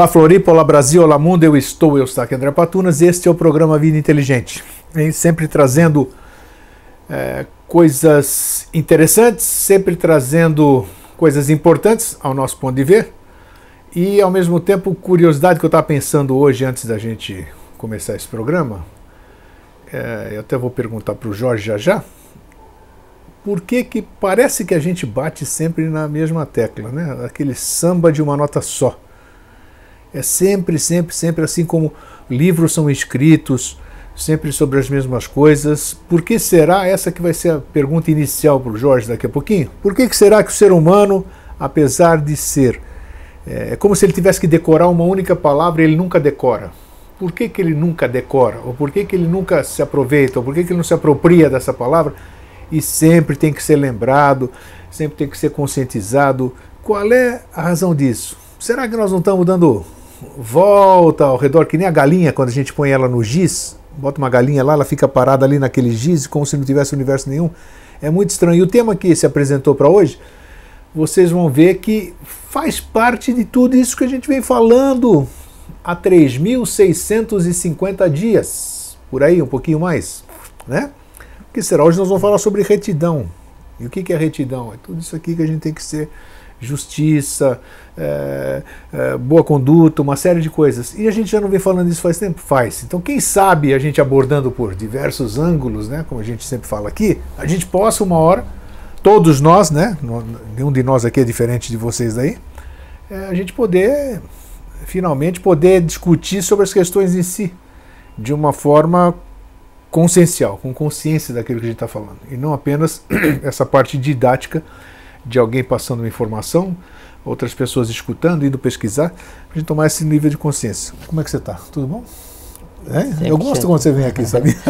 Olá Floripa, olá Brasil, olá mundo, eu estou, eu estou aqui André Patunas e este é o programa Vida Inteligente. Sempre trazendo é, coisas interessantes, sempre trazendo coisas importantes ao nosso ponto de ver e ao mesmo tempo curiosidade que eu estava pensando hoje antes da gente começar esse programa. É, eu até vou perguntar para o Jorge já já. Por que, que parece que a gente bate sempre na mesma tecla, né? Aquele samba de uma nota só. É sempre, sempre, sempre assim como livros são escritos, sempre sobre as mesmas coisas. Por que será essa que vai ser a pergunta inicial para o Jorge daqui a pouquinho? Por que, que será que o ser humano, apesar de ser, é, é como se ele tivesse que decorar uma única palavra e ele nunca decora? Por que, que ele nunca decora? Ou por que, que ele nunca se aproveita? Ou por que, que ele não se apropria dessa palavra? E sempre tem que ser lembrado, sempre tem que ser conscientizado. Qual é a razão disso? Será que nós não estamos dando volta ao redor, que nem a galinha, quando a gente põe ela no giz, bota uma galinha lá, ela fica parada ali naquele giz, como se não tivesse universo nenhum. É muito estranho. E o tema que se apresentou para hoje, vocês vão ver que faz parte de tudo isso que a gente vem falando há 3.650 dias, por aí, um pouquinho mais, né? O que será? Hoje nós vamos falar sobre retidão. E o que é retidão? É tudo isso aqui que a gente tem que ser justiça, é, é, boa conduta, uma série de coisas. E a gente já não vem falando isso faz tempo? Faz. Então, quem sabe a gente abordando por diversos ângulos, né, como a gente sempre fala aqui, a gente possa uma hora, todos nós, né, nenhum de nós aqui é diferente de vocês daí, é, a gente poder, finalmente, poder discutir sobre as questões em si, de uma forma consciencial, com consciência daquilo que a gente está falando, e não apenas essa parte didática de alguém passando uma informação, outras pessoas escutando, indo pesquisar, para a gente tomar esse nível de consciência. Como é que você está? Tudo bom? É? Eu gosto quando você vem aqui, sabe?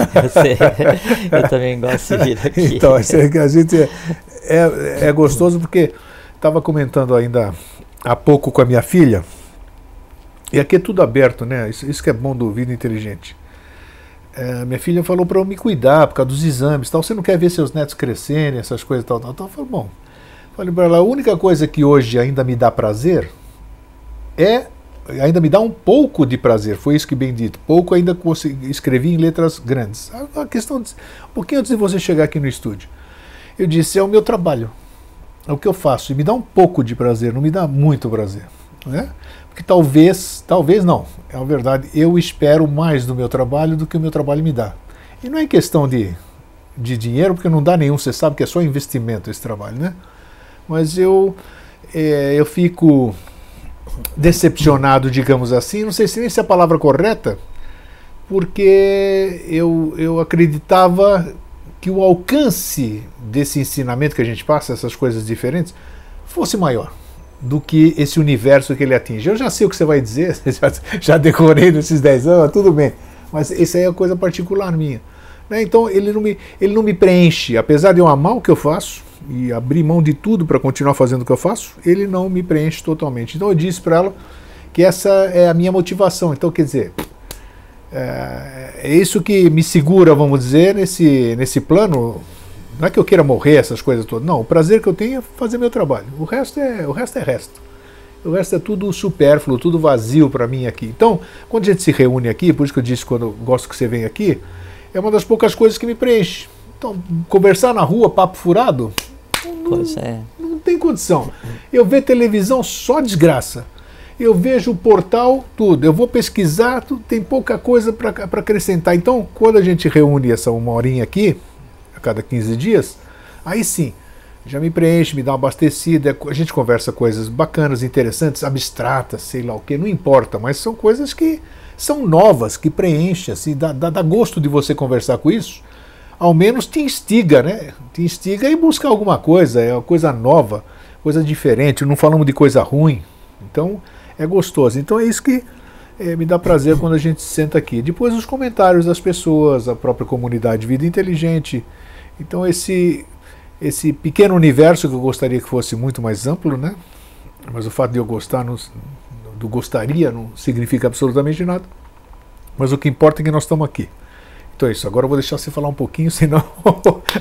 eu, eu também gosto de vir aqui. Então, a gente é, é, é gostoso porque estava comentando ainda há pouco com a minha filha, e aqui é tudo aberto, né? Isso, isso que é bom do Vida Inteligente. É, minha filha falou para eu me cuidar por causa dos exames tal. Você não quer ver seus netos crescerem, essas coisas tal, tal, tal. Eu falei, bom, Falei para ela, a única coisa que hoje ainda me dá prazer é ainda me dá um pouco de prazer, foi isso que bem dito. Pouco ainda consegui, escrevi em letras grandes. A, questão, de, um pouquinho antes de você chegar aqui no estúdio, eu disse: é o meu trabalho, é o que eu faço, e me dá um pouco de prazer, não me dá muito prazer. Né? Porque talvez, talvez não, é a verdade, eu espero mais do meu trabalho do que o meu trabalho me dá. E não é questão de, de dinheiro, porque não dá nenhum, você sabe que é só investimento esse trabalho, né? Mas eu, é, eu fico decepcionado, digamos assim, não sei se nem se é a palavra correta, porque eu, eu acreditava que o alcance desse ensinamento que a gente passa, essas coisas diferentes, fosse maior do que esse universo que ele atinge. Eu já sei o que você vai dizer, já, decorei nesses 10 anos, tudo bem, mas isso aí é coisa particular minha. Né? Então ele não, me, ele não me preenche, apesar de eu amar o que eu faço, e abrir mão de tudo para continuar fazendo o que eu faço, ele não me preenche totalmente. Então eu disse para ela que essa é a minha motivação. Então, quer dizer, é, é, isso que me segura, vamos dizer, nesse, nesse plano. Não é que eu queira morrer, essas coisas todas. Não, o prazer que eu tenho é fazer meu trabalho. O resto é, o resto é resto. O resto é tudo supérfluo, tudo vazio para mim aqui. Então, quando a gente se reúne aqui, por isso que eu disse quando eu gosto que você venha aqui, é uma das poucas coisas que me preenche. Então, conversar na rua, papo furado, Pois é. Não tem condição. Eu ver televisão só desgraça. Eu vejo o portal, tudo. Eu vou pesquisar, tudo, tem pouca coisa para acrescentar. Então, quando a gente reúne essa uma horinha aqui, a cada 15 dias, aí sim, já me preenche, me dá uma abastecida. A gente conversa coisas bacanas, interessantes, abstratas, sei lá o que, não importa, mas são coisas que são novas, que preenchem, assim, dá, dá, dá gosto de você conversar com isso ao menos te instiga, né? Te instiga e busca alguma coisa, é uma coisa nova, coisa diferente. Não falamos de coisa ruim. Então é gostoso. Então é isso que é, me dá prazer quando a gente senta aqui. Depois os comentários das pessoas, a própria comunidade Vida Inteligente. Então esse esse pequeno universo que eu gostaria que fosse muito mais amplo, né? Mas o fato de eu gostar não, do gostaria não significa absolutamente nada. Mas o que importa é que nós estamos aqui. Então é isso, agora eu vou deixar você falar um pouquinho, senão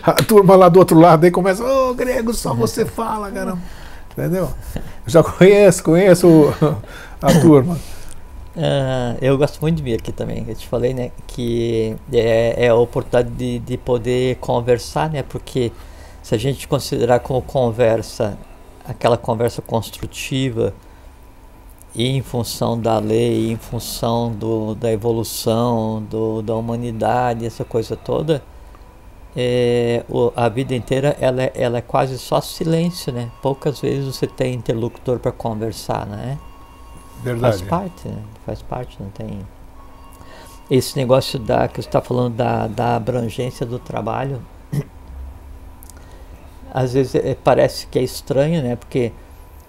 a turma lá do outro lado aí começa, ô oh, Grego, só você fala, caramba. Entendeu? Eu já conheço, conheço a turma? Uh, eu gosto muito de vir aqui também. Eu te falei, né, que é, é a oportunidade de, de poder conversar, né, porque se a gente considerar como conversa aquela conversa construtiva e em função da lei, em função do, da evolução, do, da humanidade, essa coisa toda, é, o, a vida inteira ela, ela é quase só silêncio, né? Poucas vezes você tem interlocutor para conversar, né? Verdade. Faz parte, né? Faz parte, não tem. Esse negócio da que você está falando da, da abrangência do trabalho, às vezes é, parece que é estranho, né? Porque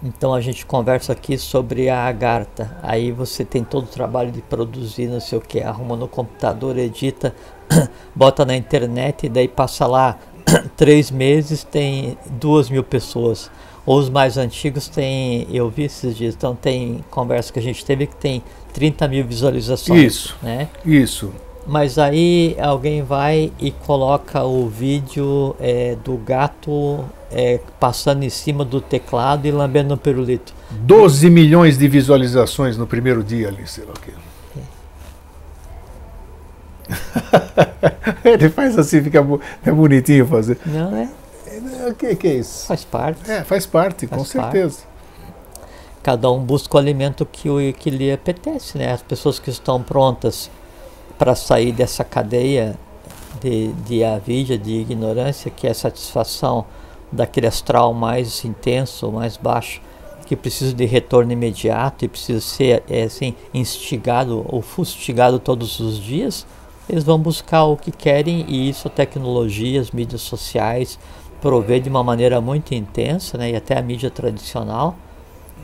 então a gente conversa aqui sobre a agarta. Aí você tem todo o trabalho de produzir, não sei o que, arruma no computador, edita, bota na internet e daí passa lá três meses, tem duas mil pessoas. Ou os mais antigos tem, eu vi esses dias, então tem conversa que a gente teve que tem 30 mil visualizações. Isso. Né? Isso. Mas aí alguém vai e coloca o vídeo é, do gato é, passando em cima do teclado e lambendo o pirulito. 12 milhões de visualizações no primeiro dia ali, sei lá o quê. É. Ele faz assim, fica é bonitinho fazer. Não é? O que, que, é isso? Faz parte. É, faz parte, faz com parte. certeza. Cada um busca o alimento que, o, que lhe apetece, né? As pessoas que estão prontas para sair dessa cadeia de, de avidia, de ignorância, que é satisfação daquele astral mais intenso, mais baixo, que precisa de retorno imediato e precisa ser é, assim, instigado ou fustigado todos os dias, eles vão buscar o que querem e isso a tecnologia, as mídias sociais provê de uma maneira muito intensa, né, e até a mídia tradicional.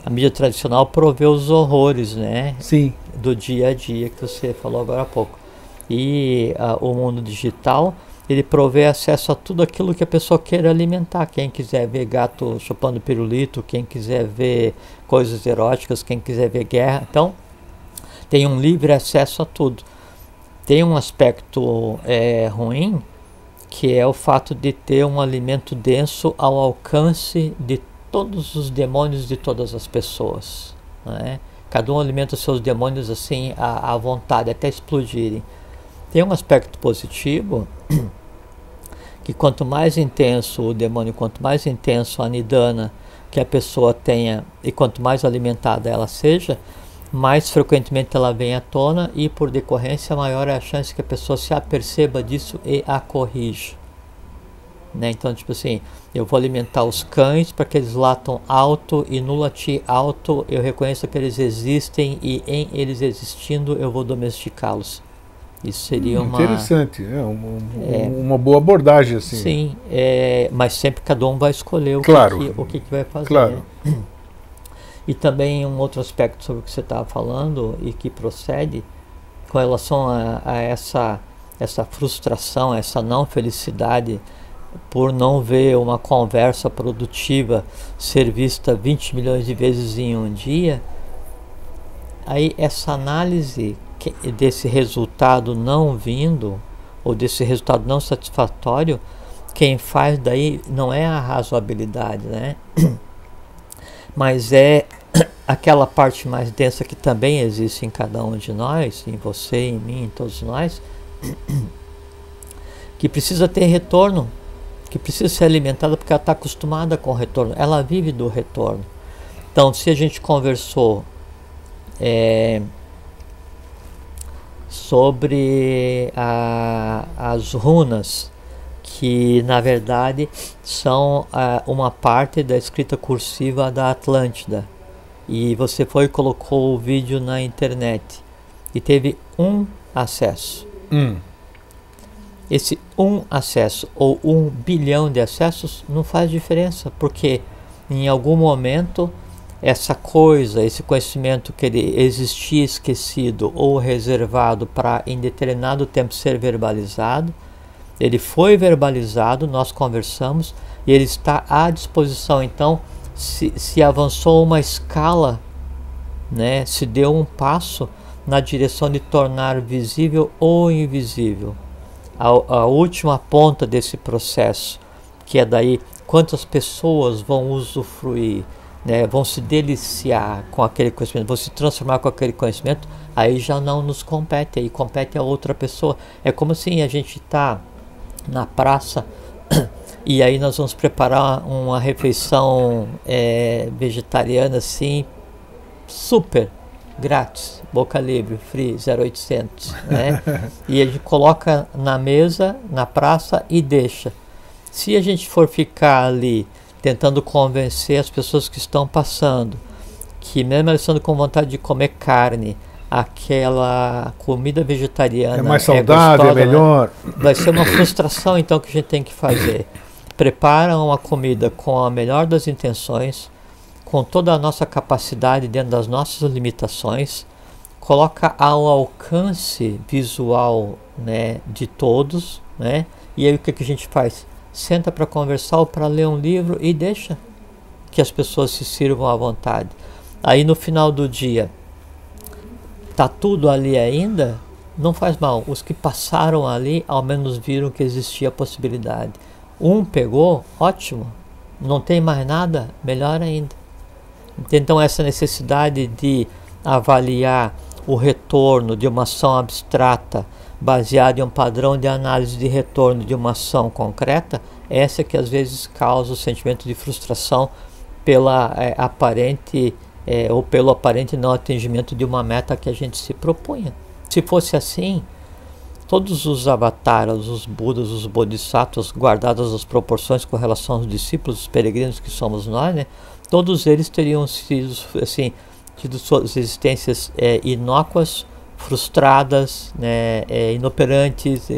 A mídia tradicional provê os horrores, né, Sim. do dia a dia que você falou agora há pouco e uh, o mundo digital ele provê acesso a tudo aquilo que a pessoa queira alimentar. Quem quiser ver gato chupando pirulito, quem quiser ver coisas eróticas, quem quiser ver guerra. Então, tem um livre acesso a tudo. Tem um aspecto é, ruim, que é o fato de ter um alimento denso ao alcance de todos os demônios de todas as pessoas. Né? Cada um alimenta seus demônios assim à, à vontade, até explodirem. Tem um aspecto positivo que quanto mais intenso o demônio, quanto mais intenso a nidana que a pessoa tenha e quanto mais alimentada ela seja, mais frequentemente ela vem à tona e por decorrência maior é a chance que a pessoa se aperceba disso e a corrija. Né? Então, tipo assim, eu vou alimentar os cães para que eles latam alto e no latir alto eu reconheça que eles existem e em eles existindo eu vou domesticá-los. Isso seria uma. Interessante, é, um, é, uma boa abordagem assim. Sim, é, mas sempre cada um vai escolher o, claro, que, o que, que vai fazer. Claro. Né? E também um outro aspecto sobre o que você estava falando e que procede com relação a, a essa, essa frustração, essa não felicidade por não ver uma conversa produtiva ser vista 20 milhões de vezes em um dia, aí essa análise desse resultado não vindo, ou desse resultado não satisfatório, quem faz daí não é a razoabilidade, né? Mas é aquela parte mais densa que também existe em cada um de nós, em você, em mim, em todos nós, que precisa ter retorno, que precisa ser alimentada porque ela está acostumada com o retorno, ela vive do retorno. Então, se a gente conversou é, sobre a, as runas, que na verdade são uma parte da escrita cursiva da Atlântida. E você foi e colocou o vídeo na internet e teve um acesso. Hum. Esse um acesso ou um bilhão de acessos não faz diferença, porque em algum momento essa coisa, esse conhecimento que ele existia esquecido ou reservado para em determinado tempo ser verbalizado, ele foi verbalizado, nós conversamos e ele está à disposição. Então, se, se avançou uma escala, né, se deu um passo na direção de tornar visível ou invisível. A, a última ponta desse processo, que é daí quantas pessoas vão usufruir né, vão se deliciar com aquele conhecimento, vão se transformar com aquele conhecimento, aí já não nos compete, aí compete a outra pessoa. É como assim a gente está na praça e aí nós vamos preparar uma refeição é, vegetariana assim, super grátis, boca livre, free, 0800, né? e a gente coloca na mesa, na praça e deixa. Se a gente for ficar ali tentando convencer as pessoas que estão passando que mesmo elas estando com vontade de comer carne, aquela comida vegetariana é mais saudável, é, gostosa, é melhor. Né? Vai ser uma frustração então que a gente tem que fazer. Prepara uma comida com a melhor das intenções, com toda a nossa capacidade dentro das nossas limitações, coloca ao alcance visual né, de todos, né? E aí o que, que a gente faz? Senta para conversar ou para ler um livro e deixa que as pessoas se sirvam à vontade. Aí no final do dia, tá tudo ali ainda, não faz mal. Os que passaram ali, ao menos viram que existia a possibilidade. Um pegou, ótimo. Não tem mais nada, melhor ainda. Então, essa necessidade de avaliar o retorno de uma ação abstrata baseada em um padrão de análise de retorno de uma ação concreta, essa que às vezes causa o sentimento de frustração pela é, aparente é, ou pelo aparente não atingimento de uma meta que a gente se propunha. Se fosse assim, todos os avataras, os budas, os bodhisattvas, guardadas as proporções com relação aos discípulos, os peregrinos que somos nós, né, todos eles teriam sido assim tido suas existências é, inócuas, frustradas, né, é, inoperantes,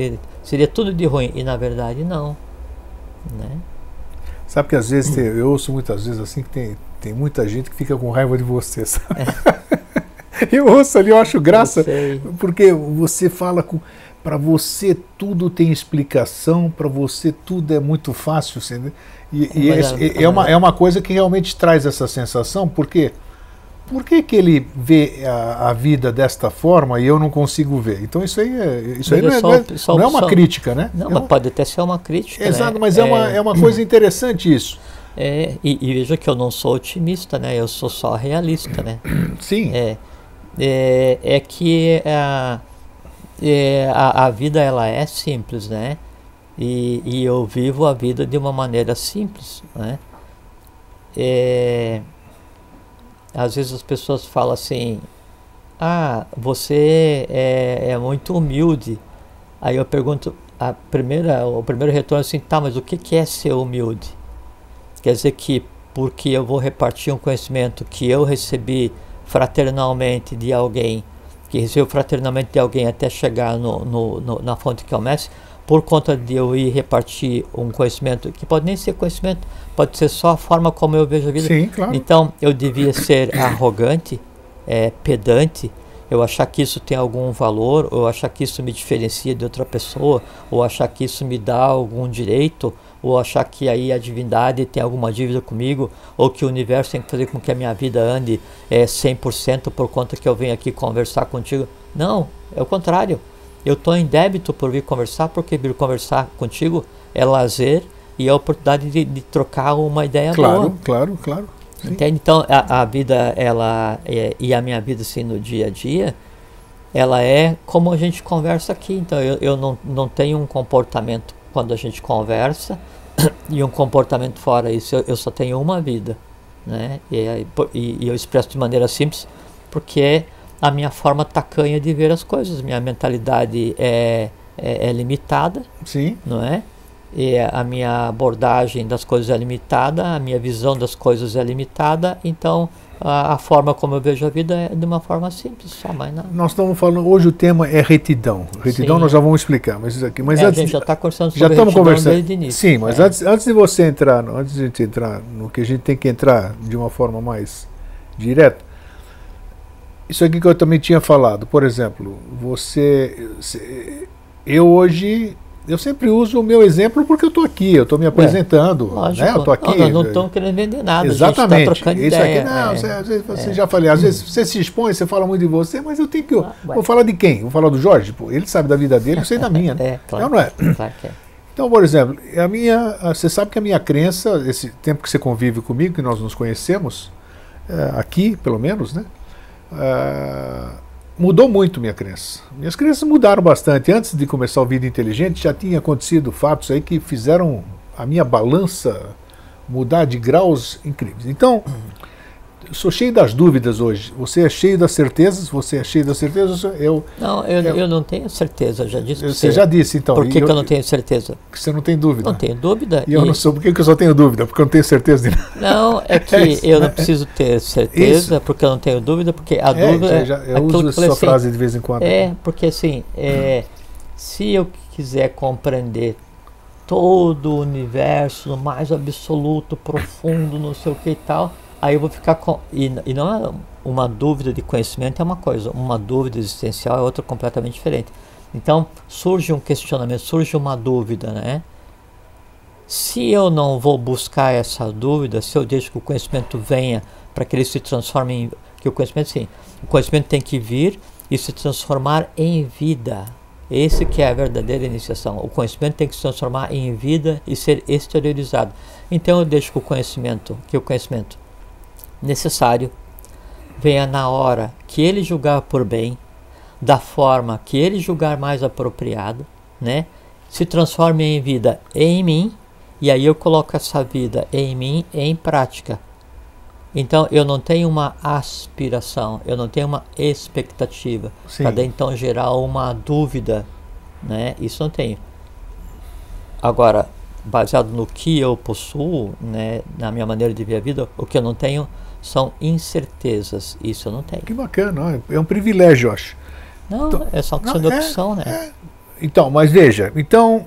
seria tudo de ruim e na verdade não, né? Sabe que às vezes tem, eu ouço muitas vezes assim que tem, tem muita gente que fica com raiva de você, sabe? É. eu ouço ali, eu acho graça, eu porque você fala com para você tudo tem explicação, para você tudo é muito fácil. Assim, e, e é, é, uma, é uma coisa que realmente traz essa sensação, porque por que, que ele vê a, a, vida desta forma e eu não consigo ver? Então isso aí, é, isso aí não, é, só, é, só, não é uma só, crítica, né? Não, é mas pode até ser uma crítica. Né? Exato, né? mas é, uma, é uma coisa interessante isso. É, e, e, veja que eu não sou otimista, né? Eu sou só realista, né? Sim. É, é, é que a, é, a, a vida ela é simples, né? E, e eu vivo a vida de uma maneira simples, né? É, às vezes as pessoas falam assim, ah, você é, é muito humilde. Aí eu pergunto, a primeira, o primeiro retorno é assim, tá, mas o que, é ser humilde? Quer dizer que porque eu vou repartir um conhecimento que eu recebi fraternalmente de alguém, que recebeu fraternalmente de alguém até chegar no, no, no, na fonte que o mestre, por conta de eu ir repartir um conhecimento que pode nem ser conhecimento, pode ser só a forma como eu vejo a vida. Sim, claro. Então eu devia ser arrogante, é, pedante, eu achar que isso tem algum valor, ou achar que isso me diferencia de outra pessoa, ou achar que isso me dá algum direito, ou achar que aí a divindade tem alguma dívida comigo, ou que o universo tem que fazer com que a minha vida ande é, 100% por conta que eu venho aqui conversar contigo. Não, é o contrário. Eu estou em débito por vir conversar, porque vir conversar contigo é lazer e é a oportunidade de, de trocar uma ideia claro, boa. Claro, claro, claro. Então, a, a vida, ela é, e a minha vida assim no dia a dia, ela é como a gente conversa aqui. Então, eu, eu não, não tenho um comportamento quando a gente conversa e um comportamento fora isso. Eu, eu só tenho uma vida, né? E, e, e eu expresso de maneira simples porque é a minha forma tacanha de ver as coisas. Minha mentalidade é, é, é limitada, Sim. não é? E a minha abordagem das coisas é limitada, a minha visão das coisas é limitada, então a, a, forma como eu vejo a vida é de uma forma simples, só mais nada. Nós estamos falando, hoje o tema é retidão. Retidão Sim. nós já vamos explicar, mas aqui, mas é, antes, a gente já está conversando sobre já estamos conversando. desde o início. Sim, mas é. antes, antes de você entrar, antes de gente entrar no que a gente tem que entrar de uma forma mais direta, isso aqui que eu também tinha falado, por exemplo, você, eu hoje, eu sempre uso o meu exemplo porque eu estou aqui, eu estou me é, apresentando, é, lógico, né? Eu estou aqui. Não, não estamos querendo vender nada. Exatamente. A gente tá isso ideia, aqui não, é, você, às vezes você é. já falei, às vezes você se expõe, você fala muito de você, mas eu tenho que, ah, vou falar de quem? Vou falar do Jorge, pô, ele sabe da vida dele, eu sei da minha, né? é, claro. Não, não é? Claro que é. Então, por exemplo, a minha, você sabe que a minha crença, esse tempo que você convive comigo, que nós nos conhecemos, é, aqui pelo menos, né? É, mudou muito minha crença. Minhas crenças mudaram bastante. Antes de começar o Vida Inteligente, já tinha acontecido fatos aí que fizeram a minha balança mudar de graus incríveis. Então, eu sou cheio das dúvidas hoje. Você é cheio das certezas? Você é cheio das certezas? Eu, não, eu, eu, eu não tenho certeza, já disse. Você, você já disse, então. Por que, eu, que eu não tenho certeza? Porque você não tem dúvida. Não tenho dúvida. E, e eu não sou. Por que, eu só tenho dúvida? Porque eu não tenho certeza de nada. Não, é que é eu não preciso ter certeza, isso. porque eu não tenho dúvida, porque a é, dúvida. Já, eu uso essa assim, frase de vez em quando. É, porque assim, é, se eu quiser compreender todo o universo, no mais absoluto, profundo, não sei o que e tal aí eu vou ficar com. E, e não é uma dúvida de conhecimento, é uma coisa, uma dúvida existencial é outra completamente diferente. Então surge um questionamento, surge uma dúvida, né? Se eu não vou buscar essa dúvida, se eu deixo que o conhecimento venha para que ele se transforme em. Que o conhecimento, sim, o conhecimento tem que vir e se transformar em vida. Esse que é a verdadeira iniciação. O conhecimento tem que se transformar em vida e ser exteriorizado. Então eu deixo que o conhecimento, que o conhecimento necessário venha na hora que ele julgar por bem, da forma que ele julgar mais apropriado, né? Se transforme em vida em mim, e aí eu coloco essa vida em mim em prática. Então eu não tenho uma aspiração, eu não tenho uma expectativa, para então gerar uma dúvida, né? Isso não tenho. Agora, baseado no que eu possuo, né, na minha maneira de ver a vida, o que eu não tenho são incertezas. Isso eu não tenho. Que bacana, é um privilégio, eu acho. Não, então, é só questão de é, opção, né? É. Então, mas veja, então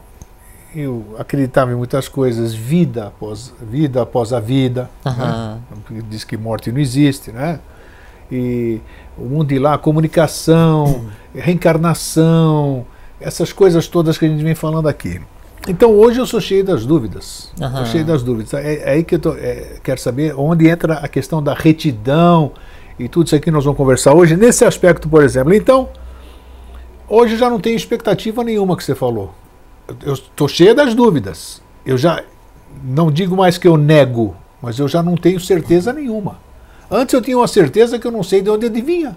eu acreditava em muitas coisas, vida após vida após a vida. Né? Diz que morte não existe, né? E o mundo de lá, comunicação, reencarnação, essas coisas todas que a gente vem falando aqui. Então hoje eu sou cheio das dúvidas. Uhum. cheio das dúvidas. É, é aí que eu tô, é, quero saber onde entra a questão da retidão e tudo isso aqui que nós vamos conversar hoje, nesse aspecto, por exemplo. Então, hoje já não tenho expectativa nenhuma que você falou. Eu estou cheio das dúvidas. Eu já não digo mais que eu nego, mas eu já não tenho certeza nenhuma. Antes eu tinha uma certeza que eu não sei de onde adivinha.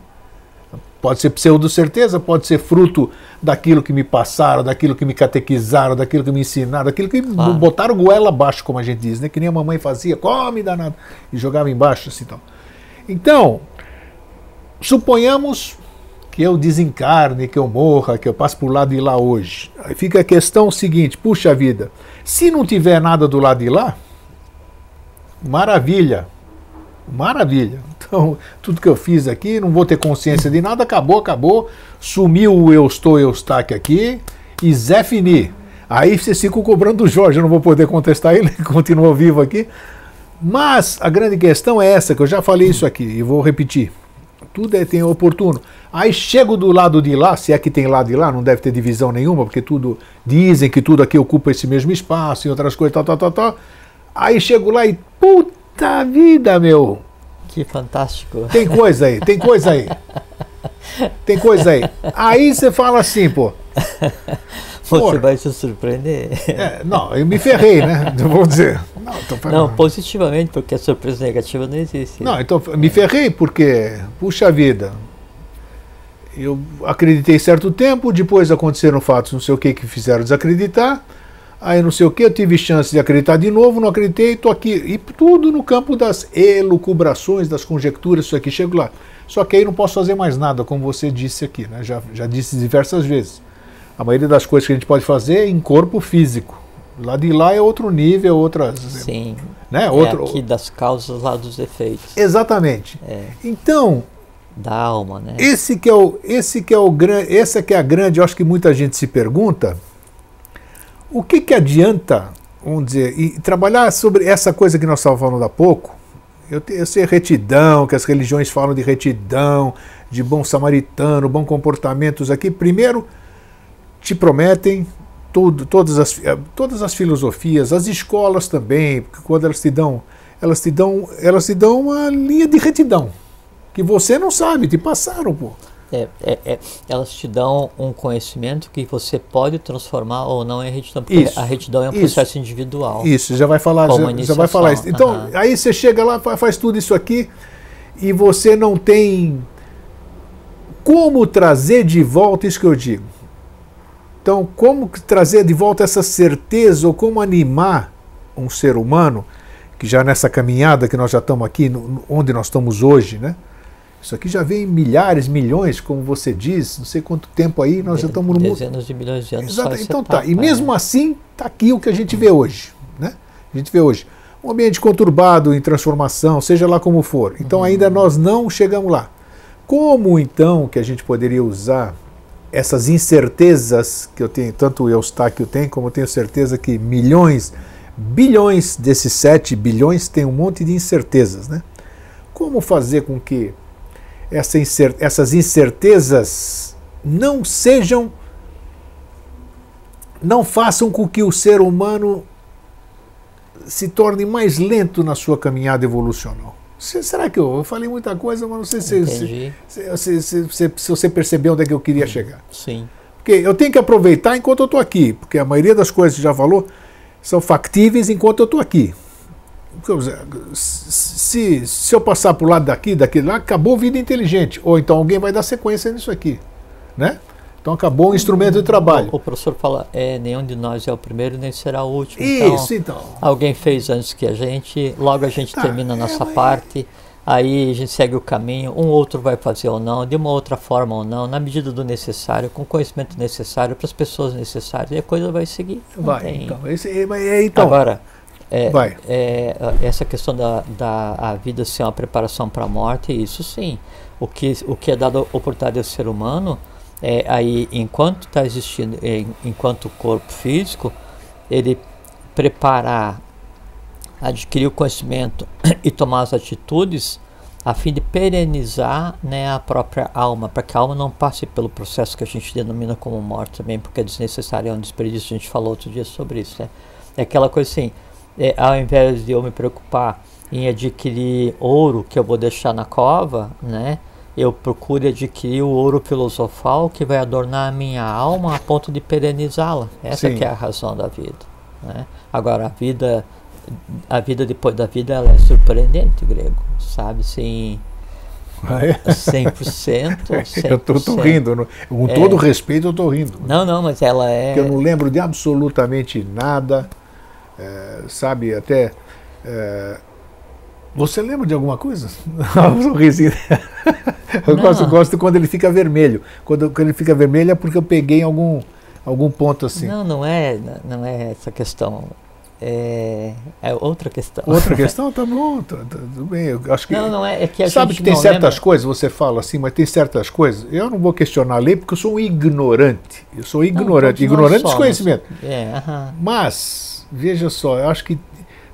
Pode ser pseudo-certeza, pode ser fruto daquilo que me passaram, daquilo que me catequizaram, daquilo que me ensinaram, daquilo que claro. botaram goela abaixo, como a gente diz, né? Que nem a mamãe fazia, come danado, e jogava embaixo, assim, então. Então, suponhamos que eu desencarne, que eu morra, que eu passe por lado de lá hoje. Aí fica a questão seguinte, puxa vida, se não tiver nada do lado de lá, maravilha, maravilha. Então, tudo que eu fiz aqui, não vou ter consciência de nada, acabou, acabou. Sumiu o eu estou, eu estaque aqui e Zé Fini. Aí vocês ficam cobrando o Jorge, eu não vou poder contestar ele, continua vivo aqui. Mas a grande questão é essa, que eu já falei isso aqui e vou repetir. Tudo é tem oportuno. Aí chego do lado de lá, se é que tem lado de lá, não deve ter divisão nenhuma, porque tudo dizem que tudo aqui ocupa esse mesmo espaço e outras coisas, tal, tal, tal, tal. Aí chego lá e puta vida, meu. Que fantástico. Tem coisa aí, tem coisa aí. Tem coisa aí. Aí você fala assim, pô. Você Porra. vai se surpreender. É, não, eu me ferrei, né? Vou dizer. Não, não, positivamente, porque a surpresa negativa não existe. Não, então me ferrei porque, puxa vida, eu acreditei certo tempo, depois aconteceram fatos, não sei o que, que fizeram desacreditar aí não sei o que, eu tive chance de acreditar de novo, não acreditei, estou aqui. E tudo no campo das elucubrações, das conjecturas, isso aqui, chego lá. Só que aí não posso fazer mais nada, como você disse aqui, né? já, já disse diversas vezes. A maioria das coisas que a gente pode fazer é em corpo físico. Lá de lá é outro nível, é outras. Sim. Né? É outro, aqui das causas, lá dos efeitos. Exatamente. É. Então. Da alma, né? Esse que é o, esse que é o grande, essa que é a grande, eu acho que muita gente se pergunta o que, que adianta, vamos dizer, e trabalhar sobre essa coisa que nós estávamos falando há pouco? Eu, eu sei retidão, que as religiões falam de retidão, de bom samaritano, bom comportamentos aqui. Primeiro, te prometem tudo, todas, as, todas as filosofias, as escolas também, quando elas te dão, elas te dão, elas te dão uma linha de retidão que você não sabe, te passaram, pô. É, é, é, elas te dão um conhecimento que você pode transformar ou não em retidão, porque isso, a retidão é um isso, processo individual. Isso, já vai falar, já, já, vai falar isso. Então, uhum. aí você chega lá, faz tudo isso aqui e você não tem como trazer de volta isso que eu digo. Então, como trazer de volta essa certeza ou como animar um ser humano que já nessa caminhada que nós já estamos aqui, onde nós estamos hoje, né? Isso aqui já vem milhares, milhões, como você diz, não sei quanto tempo aí, nós já estamos no mundo. Dezenas de milhões de anos. Exato. Então tá. E mesmo né? assim, está aqui o que a gente vê hoje. Né? A gente vê hoje. Um ambiente conturbado em transformação, seja lá como for. Então uhum. ainda nós não chegamos lá. Como então que a gente poderia usar essas incertezas que eu tenho, tanto o Eustáquio tem, como eu tenho certeza que milhões, bilhões desses 7 bilhões têm um monte de incertezas, né? Como fazer com que essa incer essas incertezas não sejam, não façam com que o ser humano se torne mais lento na sua caminhada evolucional. Será que eu, eu falei muita coisa, mas não sei se, se, se, se, se você percebeu onde é que eu queria chegar. Sim. Porque eu tenho que aproveitar enquanto eu estou aqui, porque a maioria das coisas que já falou são factíveis enquanto eu estou aqui se, se eu passar para o lado daqui, daquele lá, acabou vida inteligente. Ou então alguém vai dar sequência nisso aqui. Né? Então acabou o instrumento de trabalho. O, o, professor fala, é, nenhum de nós é o primeiro nem será o último. Isso, então. então. Alguém fez antes que a gente, logo a gente tá, termina a nossa é, parte, aí a gente segue o caminho, um outro vai fazer ou não, de uma outra forma ou não, na medida do necessário, com o conhecimento necessário, para as pessoas necessárias, e a coisa vai seguir. Vai, tem... então, esse, é, então. Agora, é, Vai. É, essa questão da, da a vida ser uma preparação para a morte, isso sim. O que, o que é dado oportunidade ao ser humano é aí, enquanto está existindo, é, enquanto corpo físico, ele preparar, adquirir o conhecimento e tomar as atitudes a fim de perenizar né, a própria alma, para que a alma não passe pelo processo que a gente denomina como morte também, porque é desnecessário, é um desperdício, a gente falou outro dia sobre isso. Né? É aquela coisa assim, é, ao invés de eu me preocupar em adquirir ouro que eu vou deixar na cova, né? Eu procuro adquirir o ouro filosofal que vai adornar a minha alma a ponto de perenizá-la. Essa é a razão da vida. Né? Agora a vida, a vida depois da vida ela é surpreendente, grego, sabe? Sim. Ah, é? 100%, 100%. Eu tô, rindo, com é. todo respeito eu tô rindo. Não, não, mas ela é. Porque eu não lembro de absolutamente nada é, sabe, até. É, você lembra de alguma coisa? um sorrisinho. eu gosto, gosto quando ele fica vermelho. Quando, quando ele fica vermelho é porque eu peguei algum, algum ponto assim. Não, não é, não é essa questão. É, é outra questão. Outra questão? Tá bom, tá, tá, tudo bem. Eu acho que, não, não é, é que Sabe que tem certas lembra... coisas, você fala assim, mas tem certas coisas. Eu não vou questionar a lei porque eu sou um ignorante. Eu sou ignorante. Não, ignorante de desconhecimento. É, uh -huh. Mas veja só, eu acho que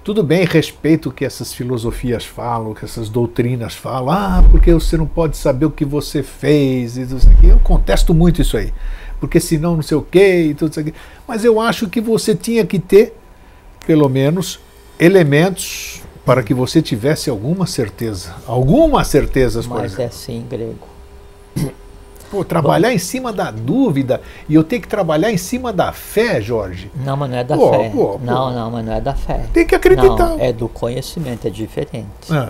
tudo bem, respeito o que essas filosofias falam, o que essas doutrinas falam. Ah, porque você não pode saber o que você fez e tudo isso aqui. Eu contesto muito isso aí. Porque senão não sei o quê e tudo isso aqui. Mas eu acho que você tinha que ter, pelo menos, elementos para que você tivesse alguma certeza. Alguma certeza, por Mas exemplo. é assim, grego. Pô, trabalhar Bom, em cima da dúvida e eu tenho que trabalhar em cima da fé, Jorge. Não, mas não é da pô, fé. Pô, não, não, mas não é da fé. Tem que acreditar. Não, é do conhecimento, é diferente. É.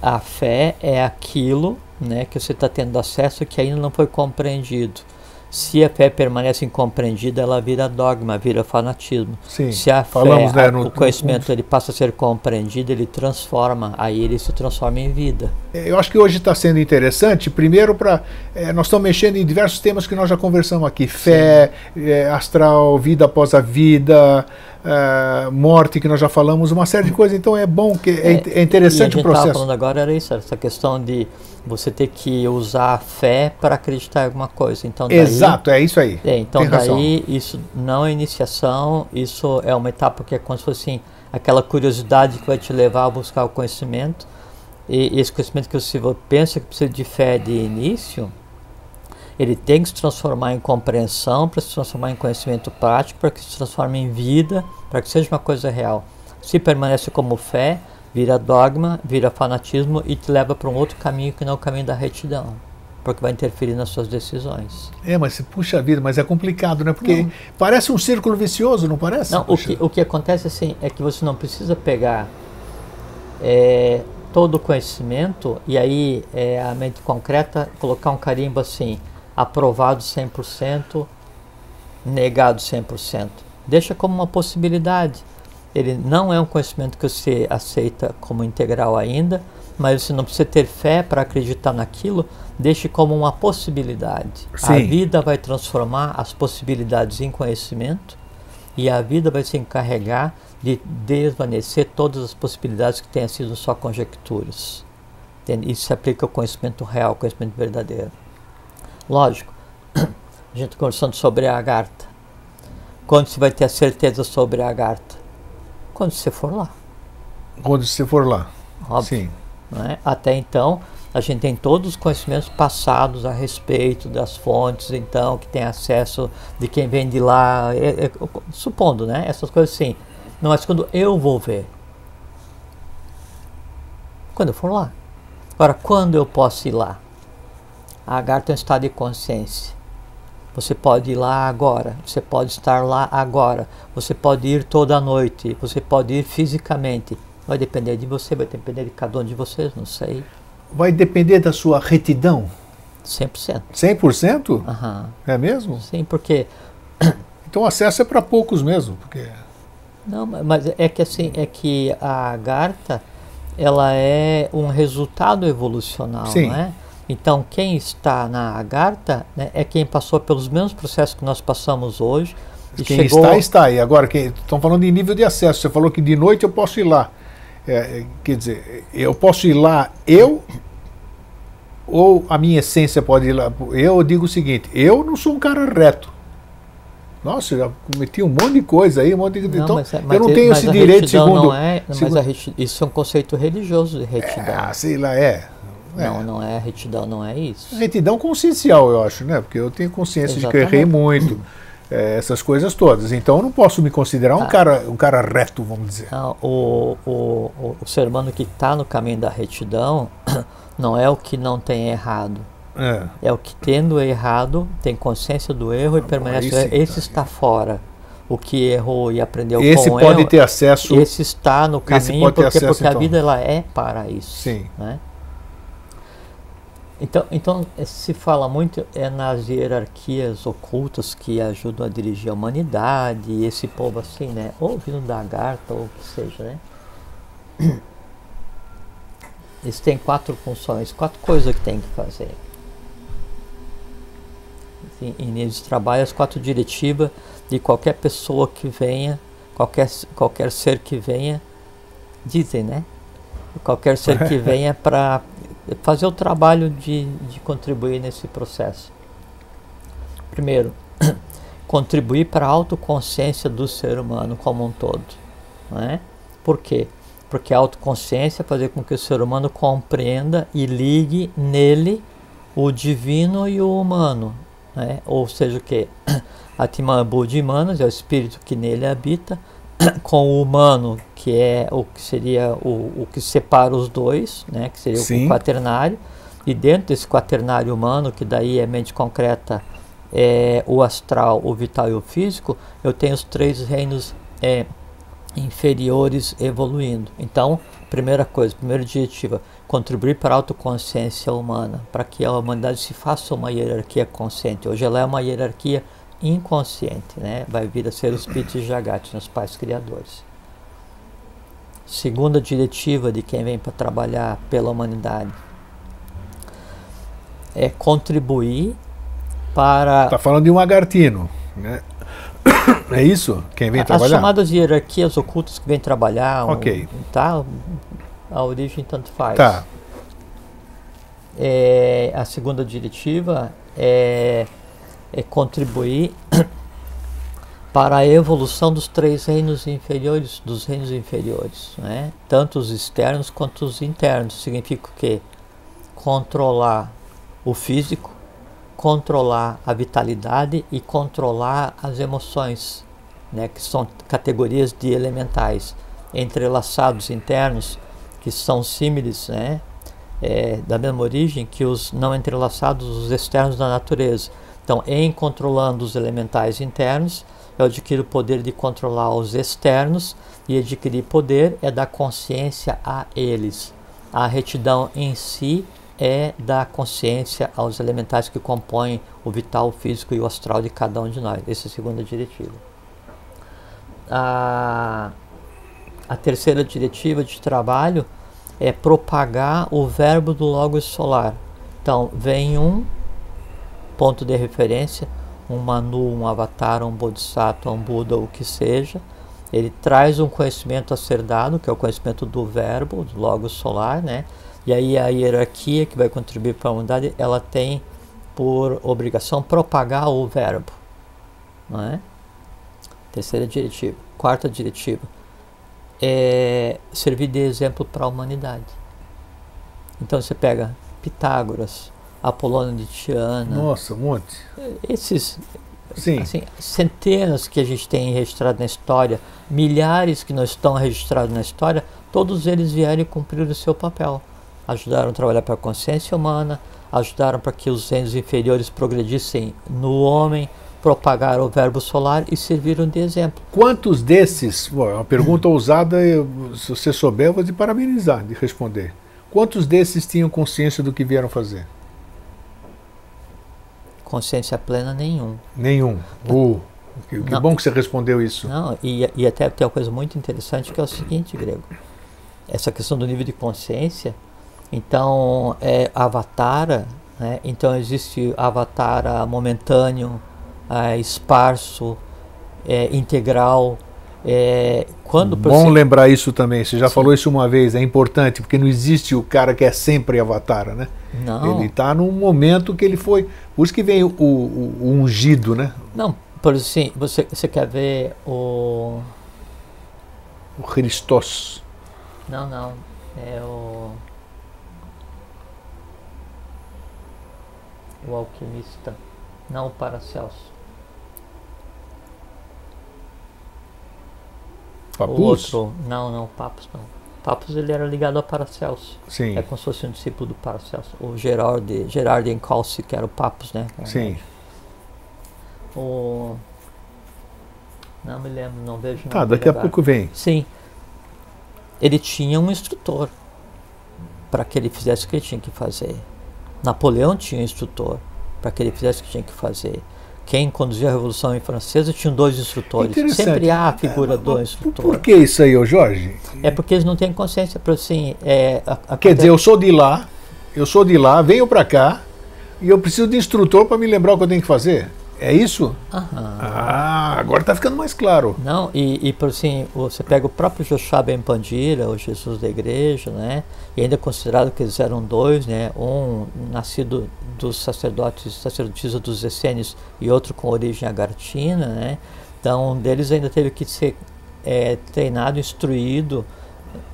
A fé é aquilo né, que você está tendo acesso que ainda não foi compreendido. Se a fé permanece incompreendida, ela vira dogma, vira fanatismo. Sim, se a falamos, fé, né, no, o conhecimento no, ele passa a ser compreendido, ele transforma, aí ele se transforma em vida. É, eu acho que hoje está sendo interessante, primeiro para é, nós estamos mexendo em diversos temas que nós já conversamos aqui, fé, é, astral, vida após a vida, uh, morte, que nós já falamos, uma série de coisas. Então é bom, que é, é, é interessante o processo. falando agora era isso, essa questão de você ter que usar a fé para acreditar em alguma coisa. Então, daí, Exato, é isso aí. É, então Tem daí razão. isso não é iniciação, isso é uma etapa que é como se fosse assim, aquela curiosidade que vai te levar a buscar o conhecimento. E, e esse conhecimento que você pensa que precisa de fé de início, ele tem que se transformar em compreensão, para se transformar em conhecimento prático, para que se transforme em vida, para que seja uma coisa real. Se permanece como fé, vira dogma, vira fanatismo e te leva para um outro caminho que não é o caminho da retidão. Porque vai interferir nas suas decisões. É, mas puxa vida, mas é complicado, né? Porque não. parece um círculo vicioso, não parece? Não, o que, o que acontece assim é que você não precisa pegar é, todo conhecimento, e aí é a mente concreta colocar um carimbo assim, aprovado 100%, negado 100%. Deixa como uma possibilidade. Ele não é um conhecimento que você aceita como integral ainda, mas você não precisa ter fé para acreditar naquilo, deixe como uma possibilidade. Sim. A vida vai transformar as possibilidades em conhecimento e a vida vai se encarregar de desvanecer todas as possibilidades que tenham sido só conjecturas. Isso se aplica ao conhecimento real, conhecimento verdadeiro. Lógico, a gente conversando sobre a Agartha. Quando você vai ter a certeza sobre a Agartha? Quando você for lá. Quando você for lá. Óbvio. Sim. É? Até então, a gente tem todos os conhecimentos passados a respeito das fontes, então, que tem acesso de quem vem de lá, é, é, supondo, né? Essas coisas assim. Não, mas quando eu vou ver. Quando eu for lá. Agora, quando eu posso ir lá? A Agartha é um estado de consciência. Você pode ir lá agora, você pode estar lá agora, você pode ir toda noite, você pode ir fisicamente. Vai depender de você, vai depender de cada um de vocês, não sei. Vai depender da sua retidão? 100%. 100%? Uhum. É mesmo? Sim, porque. Então o acesso é para poucos mesmo, porque. Não, mas é que assim, é que a Garta ela é um resultado evolucional, Sim. não é? Então quem está na Agartha né, é quem passou pelos mesmos processos que nós passamos hoje. E quem chegou... está, está. E agora, quem, estão falando em nível de acesso. Você falou que de noite eu posso ir lá. É, é, quer dizer, eu posso ir lá, eu ou a minha essência pode ir lá. Eu digo o seguinte: eu não sou um cara reto. Nossa, eu já cometi um monte de coisa aí, um monte de. Não, então, mas, é, mas, eu não tenho esse direito segundo. Não é, segundo mas isso é um conceito religioso de retidão. Ah, sei lá, é. É. Não, não é retidão, não é isso. Retidão consciencial, eu acho, né? Porque eu tenho consciência Exatamente. de que eu errei muito, é, essas coisas todas. Então eu não posso me considerar um, ah. cara, um cara reto, vamos dizer. Não, o, o, o, o ser humano que está no caminho da retidão não é o que não tem errado. É. é o que tendo errado tem consciência do erro ah, e permanece. Esse, esse está fora o que errou e aprendeu esse com pode erro, ter acesso esse está no caminho porque, acesso, porque a então. vida ela é para isso sim né? Então então se fala muito é nas hierarquias ocultas que ajudam a dirigir a humanidade esse povo assim né ou vindo da Agartha ou o que seja né eles têm quatro funções quatro coisas que tem que fazer em, em nível de trabalho as quatro diretivas de qualquer pessoa que venha, qualquer, qualquer ser que venha, dizem, né? Qualquer ser que venha para fazer o trabalho de, de contribuir nesse processo. Primeiro, contribuir para a autoconsciência do ser humano como um todo. Né? Por quê? Porque a autoconsciência fazer com que o ser humano compreenda e ligue nele o divino e o humano. Né? Ou seja, o que? Atman Buddhimanas é o espírito que nele habita, com o humano, que é o que seria o, o que separa os dois, né, que seria Sim. o quaternário, e dentro desse quaternário humano, que daí é mente concreta, é, o astral, o vital e o físico, eu tenho os três reinos é, inferiores evoluindo. Então, primeira coisa, primeira diretiva, contribuir para a autoconsciência humana, para que a humanidade se faça uma hierarquia consciente. Hoje ela é uma hierarquia inconsciente, né? vai vir a ser o espírito de Jagat, os pais criadores. Segunda diretiva de quem vem para trabalhar pela humanidade é contribuir para. Está falando de um agartino, né? É isso? Quem vem trabalhar? As chamadas hierarquias ocultas que vêm trabalhar. Ok. Um, tá? A origem tanto faz. Tá. É, a segunda diretiva é contribuir para a evolução dos três reinos inferiores, dos reinos inferiores, né? tanto os externos quanto os internos. Significa o quê? Controlar o físico, controlar a vitalidade e controlar as emoções, né? que são categorias de elementais entrelaçados internos, que são símiles, né? É, da mesma origem que os não entrelaçados, os externos da natureza. Então, em controlando os elementais internos, eu adquiro o poder de controlar os externos e adquirir poder é dar consciência a eles. A retidão em si é da consciência aos elementais que compõem o vital, o físico e o astral de cada um de nós. Essa é a segunda diretiva. A, a terceira diretiva de trabalho é propagar o verbo do Logos solar. Então, vem um ponto de referência, um Manu, um Avatar, um Bodhisattva, um Buda, o que seja. Ele traz um conhecimento a ser dado, que é o conhecimento do verbo, do Logos solar, né? E aí a hierarquia que vai contribuir para a unidade, ela tem por obrigação propagar o verbo, não é? Terceira diretiva. Quarta diretiva é servir de exemplo para a humanidade. Então você pega Pitágoras, Apolônio de Tiana. Nossa, um monte. Esses Sim. Assim, centenas que a gente tem registrado na história, milhares que não estão registrados na história, todos eles vieram cumprir o seu papel. Ajudaram a trabalhar para a consciência humana, ajudaram para que os reinos inferiores progredissem no homem, propagaram o verbo solar e serviram de exemplo. Quantos desses, bom, é uma pergunta ousada, eu, se você souber, eu vou te parabenizar de responder. Quantos desses tinham consciência do que vieram fazer? Consciência plena, nenhum. Nenhum. Uh, que, que bom que você respondeu isso. Não, e, e até tem uma coisa muito interessante que é o seguinte, Grego. Essa questão do nível de consciência, então, é avatara, né? então existe avatara momentâneo, é, esparso, é, integral, é, quando Bom lembrar isso também, você já Sim. falou isso uma vez, é importante, porque não existe o cara que é sempre avatar, né? Não. Ele está num momento que ele foi. Por isso que vem o, o, o ungido, né? Não, por assim, você, você quer ver o. O Christos. Não, não. É o. O alquimista. Não o Paracelso. Papus? O outro, não, não, Papus não. Papus ele era ligado a Paracelso. Sim. É como se fosse um discípulo do Paracelso. O Gerard, Gerard Encalce, que era o Papus, né? Sim. O... Não me lembro, não vejo Tá, daqui a pouco vem. Sim. Ele tinha um instrutor para que ele fizesse o que ele tinha que fazer. Napoleão tinha um instrutor para que ele fizesse o que tinha que fazer quem conduziu a Revolução Francesa tinham dois instrutores. Sempre há a figura é, do instrutor. Por que isso aí, ô Jorge? É porque eles não têm consciência. Assim, é, a, a Quer dizer, eu sou de lá, eu sou de lá, venho para cá e eu preciso de instrutor para me lembrar o que eu tenho que fazer. É isso? Aham. Ah, agora está ficando mais claro. Não, e, e por assim, você pega o próprio Joshua Ben Pandira, o Jesus da igreja, né? E ainda é considerado que eles eram dois, né? Um nascido dos sacerdotes, sacerdotisa dos essênios e outro com origem agartina, né? Então, um deles ainda teve que ser é, treinado, instruído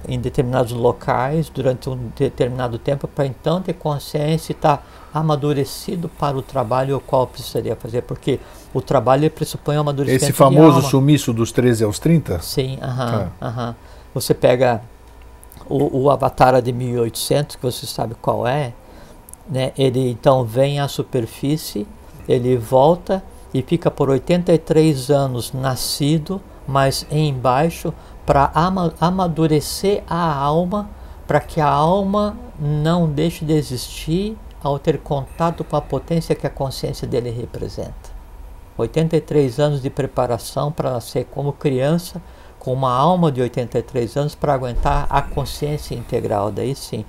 em determinados locais durante um determinado tempo para então ter consciência e estar tá amadurecido para o trabalho o qual precisaria fazer, porque o trabalho pressupõe o amadurecimento Esse famoso sumiço dos 13 aos 30? Sim, aham, aham. Você pega o, o Avatar de 1800, que você sabe qual é, né? ele então vem à superfície, ele volta e fica por 83 anos nascido, mas embaixo para amadurecer a alma, para que a alma não deixe de existir ao ter contato com a potência que a consciência dele representa. 83 anos de preparação para nascer como criança, com uma alma de 83 anos para aguentar a consciência integral. Daí sim,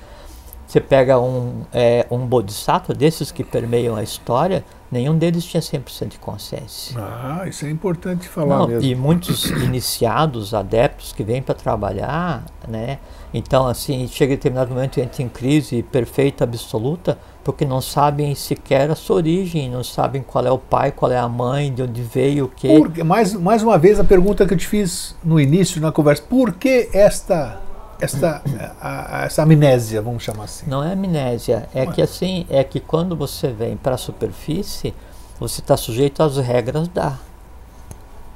você pega um, é, um bodhisattva desses que permeiam a história, nenhum deles tinha 100% de consciência. Ah, isso é importante falar Não, mesmo. E muitos iniciados, adeptos que vêm para trabalhar, né? Então, assim, chega em determinado momento entra em crise perfeita, absoluta, porque não sabem sequer a sua origem, não sabem qual é o pai, qual é a mãe, de onde veio, o quê. Por, mais, mais uma vez a pergunta que eu te fiz no início na conversa, por que esta esta a, a, essa amnésia, vamos chamar assim? Não é amnésia, é Ué. que assim, é que quando você vem para a superfície, você está sujeito às regras da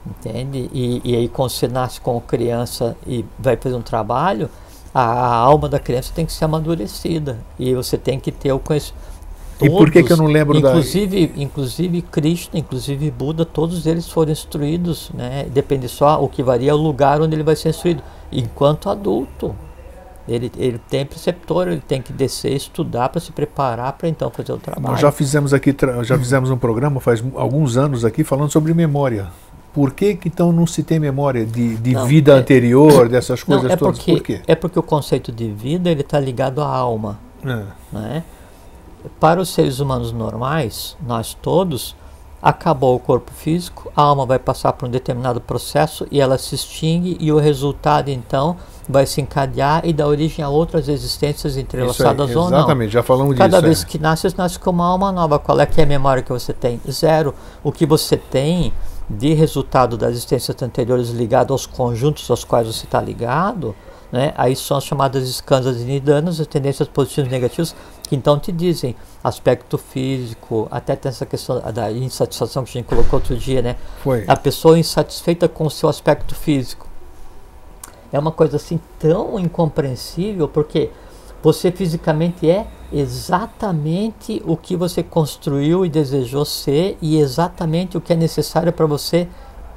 entende? E, e aí quando você nasce como criança e vai fazer um trabalho, a, a alma da criança tem que ser amadurecida e você tem que ter o conhecimento. E por que, que eu não lembro inclusive, da... Inclusive Krishna, inclusive Buda, todos eles foram instruídos, né? depende só, o que varia é o lugar onde ele vai ser instruído, enquanto adulto. Ele, ele tem preceptor, ele tem que descer, estudar para se preparar para então fazer o trabalho. Nós já fizemos aqui, já fizemos um programa faz alguns anos aqui falando sobre memória. Por que, que então não se tem memória de, de não, vida é, anterior, dessas coisas não, é todas? Porque, Por quê? É porque o conceito de vida ele está ligado à alma. É. Né? Para os seres humanos normais, nós todos, acabou o corpo físico, a alma vai passar por um determinado processo e ela se extingue e o resultado então vai se encadear e dar origem a outras existências entrelaçadas aí, ou não. Exatamente, já falamos Cada disso. Cada vez é. que nasce, nasce com uma alma nova. Qual é que é a memória que você tem? Zero. O que você tem de resultado das existências anteriores ligado aos conjuntos aos quais você está ligado, né? aí são as chamadas escansas e nidanas, as tendências positivas e negativas, que então te dizem aspecto físico, até tem essa questão da insatisfação que a gente colocou outro dia, né? Foi. A pessoa insatisfeita com o seu aspecto físico. É uma coisa assim tão incompreensível, porque você fisicamente é exatamente o que você construiu e desejou ser e exatamente o que é necessário para você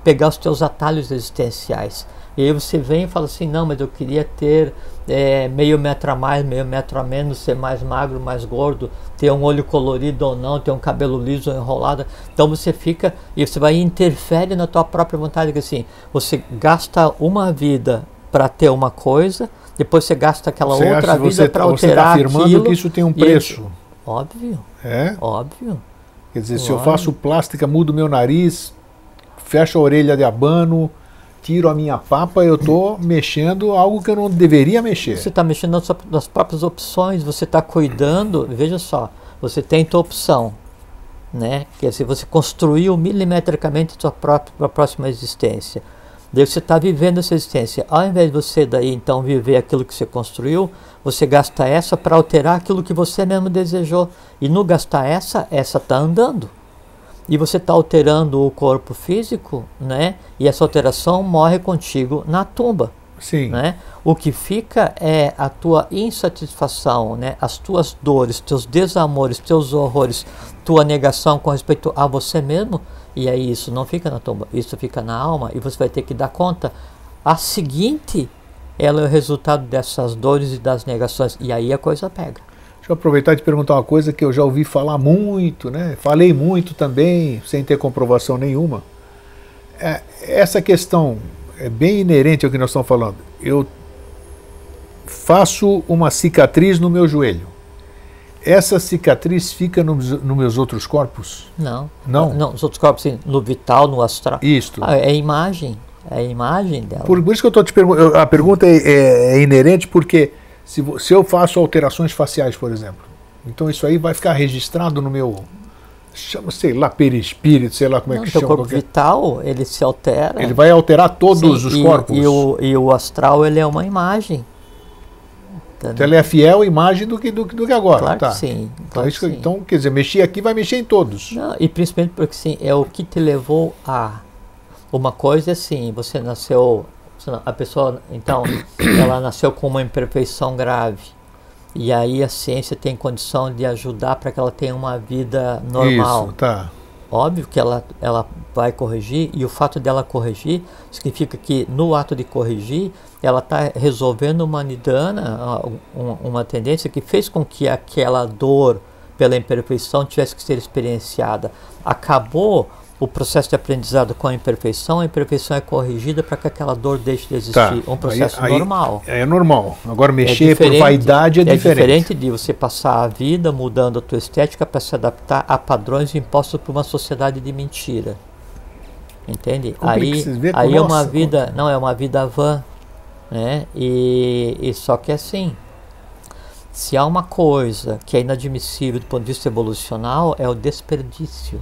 pegar os teus atalhos existenciais. E aí você vem e fala assim, não, mas eu queria ter é, meio metro a mais, meio metro a menos, ser mais magro, mais gordo, ter um olho colorido ou não, ter um cabelo liso ou enrolado. Então você fica e você vai e interfere na tua própria vontade, que assim, você gasta uma vida para ter uma coisa, depois você gasta aquela você outra vida para tá alterar Você está afirmando aquilo, que isso tem um preço. E, óbvio. É? Óbvio. Quer dizer, se eu faço plástica, mudo meu nariz, fecho a orelha de abano, tiro a minha papa, eu estou mexendo algo que eu não deveria mexer. Você está mexendo nas, nas, próprias opções, você está cuidando, veja só, você tem tua opção, né? Quer dizer, você construiu milimetricamente a sua própria próxima existência. Daí você está vivendo essa existência. Ao invés de você daí então viver aquilo que você construiu, você gasta essa para alterar aquilo que você mesmo desejou. E no gastar essa, essa está andando e você está alterando o corpo físico, né? E essa alteração morre contigo na tumba. Sim. Né? O que fica é a tua insatisfação, né? As tuas dores, teus desamores, teus horrores, tua negação com respeito a você mesmo. E aí isso não fica na tumba, isso fica na alma e você vai ter que dar conta. A seguinte, ela é o resultado dessas dores e das negações. E aí a coisa pega. Deixa eu aproveitar e te perguntar uma coisa que eu já ouvi falar muito, né? Falei muito também, sem ter comprovação nenhuma. É, essa questão é bem inerente ao que nós estamos falando. Eu faço uma cicatriz no meu joelho. Essa cicatriz fica nos, nos meus outros corpos? Não. Não? Não, os outros corpos, sim, no vital, no astral. Isto. Ah, é imagem. É a imagem dela. Por, por isso que eu estou te perguntando. A pergunta é, é, é inerente porque se, se eu faço alterações faciais, por exemplo, então isso aí vai ficar registrado no meu chama, sei lá, perispírito, sei lá como Não, é que chama. O corpo vital, ele se altera. Ele vai alterar todos Sim, os e, corpos. E o, e o astral, ele é uma imagem. Então ele é fiel à imagem do que, do, do que agora. Claro tá. que sim. Então, Claro isso, que sim. então, quer dizer, mexer aqui vai mexer em todos. Não, e principalmente porque sim, é o que te levou a. Uma coisa é assim, você nasceu. A pessoa, então, ela nasceu com uma imperfeição grave. E aí a ciência tem condição de ajudar para que ela tenha uma vida normal. Isso, tá. Óbvio que ela, ela vai corrigir, e o fato dela corrigir significa que no ato de corrigir, ela está resolvendo uma nidana, uma, uma tendência que fez com que aquela dor pela imperfeição tivesse que ser experienciada. Acabou o processo de aprendizado com a imperfeição, a imperfeição é corrigida para que aquela dor deixe de existir. Tá. Um processo aí, aí normal. É normal. Agora, mexer é por vaidade é, é diferente. diferente de você passar a vida mudando a tua estética para se adaptar a padrões impostos por uma sociedade de mentira. Entende? Aí, aí é uma vida, não é uma vida vã, né? E, e só que assim, se há uma coisa que é inadmissível do ponto de vista evolucional é o desperdício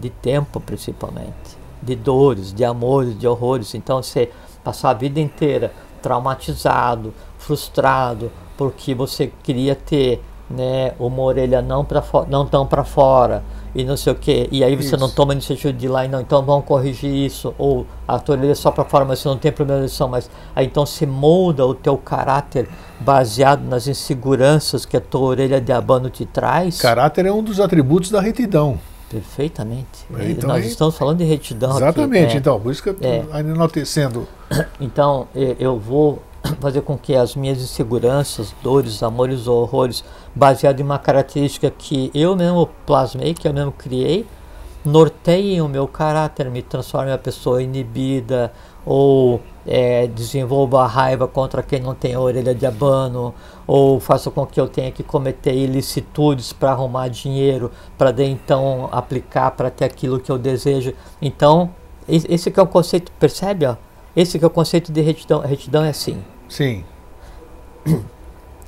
de tempo principalmente, de dores, de amores, de horrores. Então você passar a vida inteira traumatizado, frustrado, porque você queria ter né, uma orelha não, pra não tão para fora e não sei o que, e aí você isso. não toma iniciativa de ir lá e não, então vamos corrigir isso, ou a tua orelha é só para fora, mas você não tem problema de mas aí então se molda o teu caráter baseado nas inseguranças que a tua orelha de abano te traz. Caráter é um dos atributos da retidão. Perfeitamente. Então, Nós aí, estamos falando de retidão Exatamente, aqui, então, por isso que eu estou é. enaltecendo. Então, eu vou fazer com que as minhas inseguranças, dores, amores ou horrores, baseado em uma característica que eu mesmo plasmei, que eu mesmo criei, norteiem o meu caráter, me transforme em uma pessoa inibida ou é, desenvolva a raiva contra quem não tem a orelha de abano ou faça com que eu tenha que cometer ilicitudes para arrumar dinheiro para então aplicar para ter aquilo que eu desejo. Então, esse que é o conceito, percebe? Ó? Esse que é o conceito de retidão. Retidão é assim. Sim.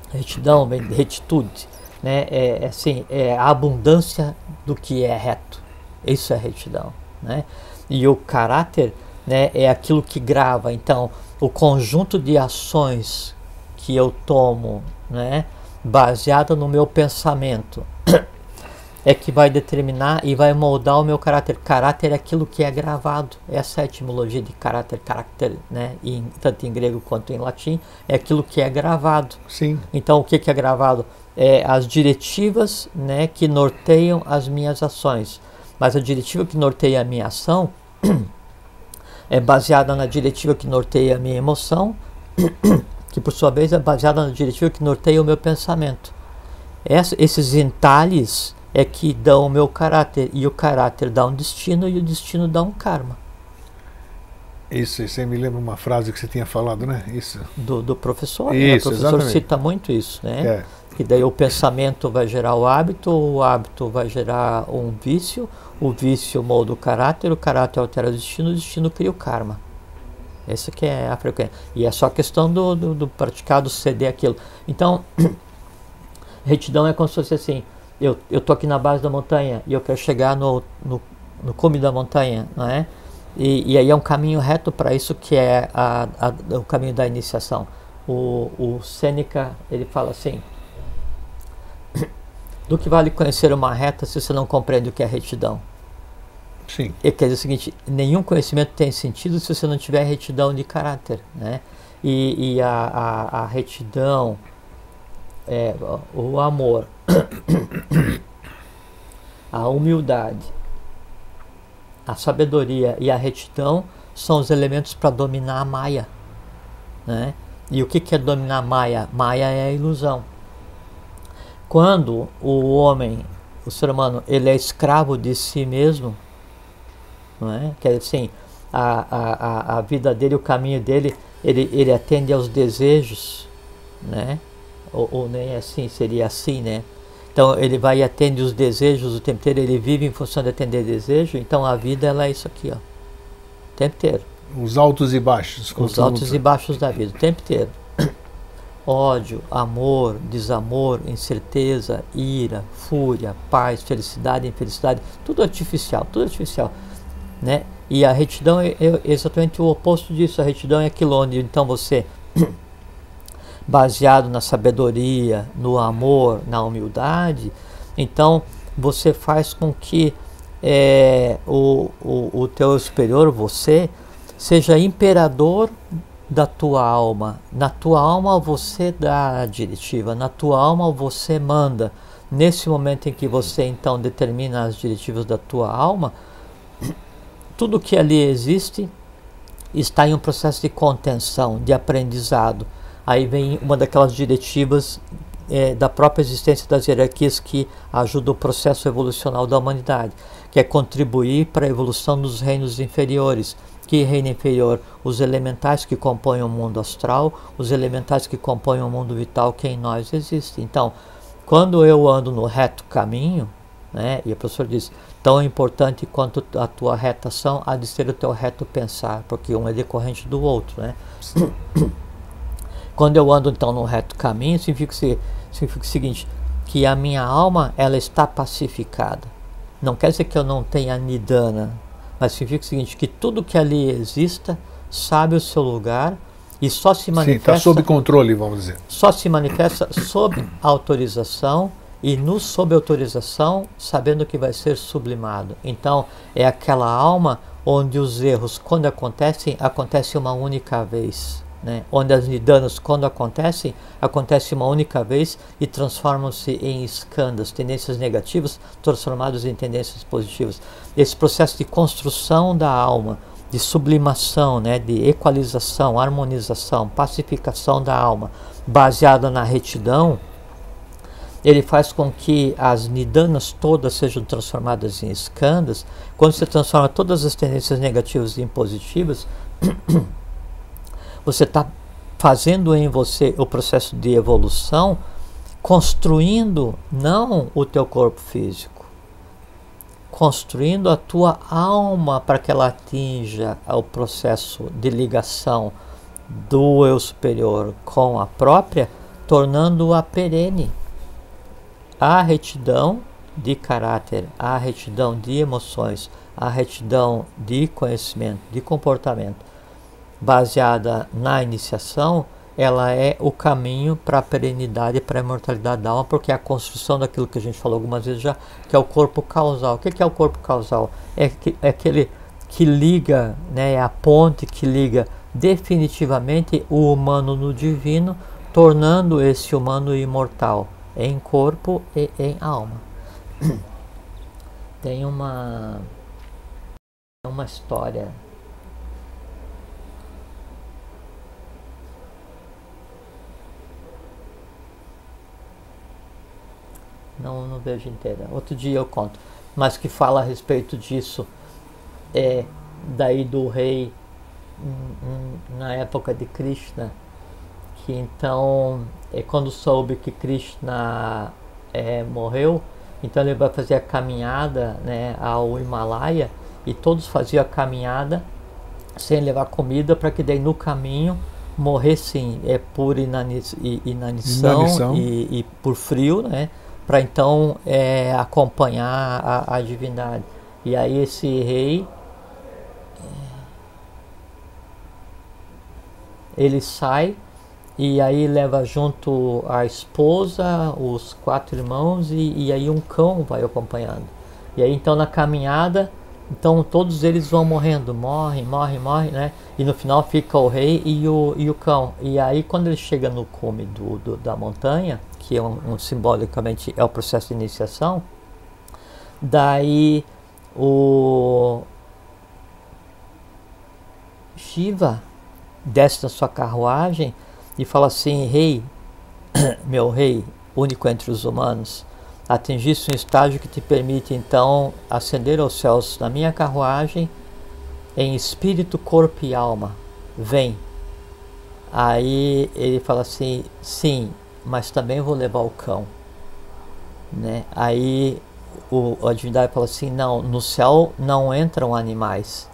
Retidão, retitude, né? É, é assim, é a abundância do que é reto. Isso é retidão, né? E o caráter, né, é aquilo que grava. Então, o conjunto de ações que eu tomo, né, baseada no meu pensamento, é que vai determinar e vai moldar o meu caráter. Caráter é aquilo que é gravado. Essa é a etimologia de caráter, caráter, né? Em, tanto em grego quanto em latim, é aquilo que é gravado. Sim. Então, o que, que é gravado? É as diretivas né, que norteiam as minhas ações. Mas a diretiva que norteia a minha ação é baseada na diretiva que norteia a minha emoção, que por sua vez é baseada na diretiva que norteia o meu pensamento. Essa, esses entalhes é que dão o meu caráter, e o caráter dá um destino, e o destino dá um karma. Isso, você me lembra uma frase que você tinha falado, né? Isso. Do, do professor. Isso, né? O professor exatamente. cita muito isso, né? É. Que daí o pensamento vai gerar o hábito, o hábito vai gerar um vício, o vício molda o caráter, o caráter altera o destino, o destino cria o karma. Essa que é a frequência. E é só questão do, do, do praticado ceder aquilo. Então, retidão é como se fosse assim, eu, eu tô aqui na base da montanha e eu quero chegar no, no, no cume da montanha, não é? E, e aí é um caminho reto para isso que é a, a, o caminho da iniciação. O, o Sêneca, ele fala assim, do que vale conhecer uma reta se você não compreende o que é retidão? Sim. E quer dizer o seguinte, nenhum conhecimento tem sentido se você não tiver retidão de caráter, né? E, e a, a, a retidão, é, o amor, a humildade, a sabedoria e a retidão são os elementos para dominar a Maia. Né? E o que, que é dominar a Maia? Maia é a ilusão. Quando o homem, o ser humano, ele é escravo de si mesmo, não é? quer dizer assim, a, a, a vida dele, o caminho dele, ele, ele atende aos desejos, né? Ou, ou nem assim, seria assim, né? Então ele vai e atende os desejos o tempo inteiro, ele vive em função de atender desejo, então a vida ela é isso aqui, ó. O tempo inteiro. Os altos e baixos. Os altos e baixos da vida, o tempo inteiro. Ódio, amor, desamor, incerteza, ira, fúria, paz, felicidade, infelicidade, tudo artificial, tudo artificial, né? E a retidão é, exatamente o oposto disso. A retidão é aquilo onde então você baseado na sabedoria, no amor, na humildade, então você faz com que é, o, o, o teu superior, você, seja imperador da tua alma. Na tua alma você dá a diretiva, na tua alma você manda. Nesse momento em que você então determina as diretivas da tua alma, tudo que ali existe está em um processo de contenção, de aprendizado. Aí vem uma daquelas diretivas é, da própria existência das hierarquias que ajuda o processo evolucional da humanidade, que é contribuir para a evolução dos reinos inferiores. Que reino inferior? Os elementais que compõem o mundo astral, os elementais que compõem o mundo vital que em nós existe. Então, quando eu ando no reto caminho, né, e o professor diz, tão importante quanto a tua reta ação há de ser o teu reto pensar, porque um é decorrente do outro. Né? Quando eu ando então no reto caminho, significa, significa o seguinte, que a minha alma ela está pacificada. Não quer dizer que eu não tenha nidana, mas significa o seguinte, que tudo que ali exista sabe o seu lugar e só se manifesta... Sim, está sob controle, vamos dizer. Só se manifesta sob autorização e no sob autorização, sabendo que vai ser sublimado. Então, é aquela alma onde os erros, quando acontecem, acontecem uma única vez né, onde as nidanas, quando acontecem, acontecem uma única vez e transformam-se em escandas, tendências negativas transformadas em tendências positivas. Esse processo de construção da alma de sublimação, né, de equalização, harmonização, pacificação da alma, baseada na retidão, ele faz com que as nidanas todas sejam transformadas em escandas. Quando você transforma todas as tendências negativas em positivas, você está fazendo em você o processo de evolução, construindo não o teu corpo físico, construindo a tua alma para que ela atinja o processo de ligação do eu superior com a própria, tornando-a perene. A retidão de caráter, a retidão de emoções, a retidão de conhecimento, de comportamento baseada na iniciação, ela é o caminho para a perenidade e para a imortalidade da alma, porque é a construção daquilo que a gente falou algumas vezes já, que é o corpo causal. O que é o corpo causal? É, que, é aquele que liga, né, é a ponte que liga definitivamente o humano no divino, tornando esse humano imortal em corpo e em alma. Tem uma uma história não, não vejo inteira. Outro dia eu conto. Mas que fala a respeito disso, é daí do rei na época de Krishna, que então é quando soube que Krishna é, morreu, então ele vai fazer a caminhada né, ao Himalaia e todos faziam a caminhada sem levar comida para que daí no caminho morressem é, por inanição, inanição. E, e, por frio, né? para então é, acompanhar a, a, divindade. E aí esse rei ele sai e aí leva junto a esposa, os quatro irmãos e, e aí um cão vai acompanhando. E aí então na caminhada, então todos eles vão morrendo, morrem, morrem, morrem, né? E no final fica o rei e o, e o cão. E aí quando ele chega no cume do, do da montanha, que é um, um, simbolicamente é o processo de iniciação, daí o Shiva desce da sua carruagem e fala assim: Rei, meu rei, único entre os humanos, atingiste um estágio que te permite então ascender aos céus na minha carruagem em espírito, corpo e alma. Vem. Aí ele fala assim: Sim, mas também vou levar o cão. Né? Aí o, a divindade fala assim: Não, no céu não entram animais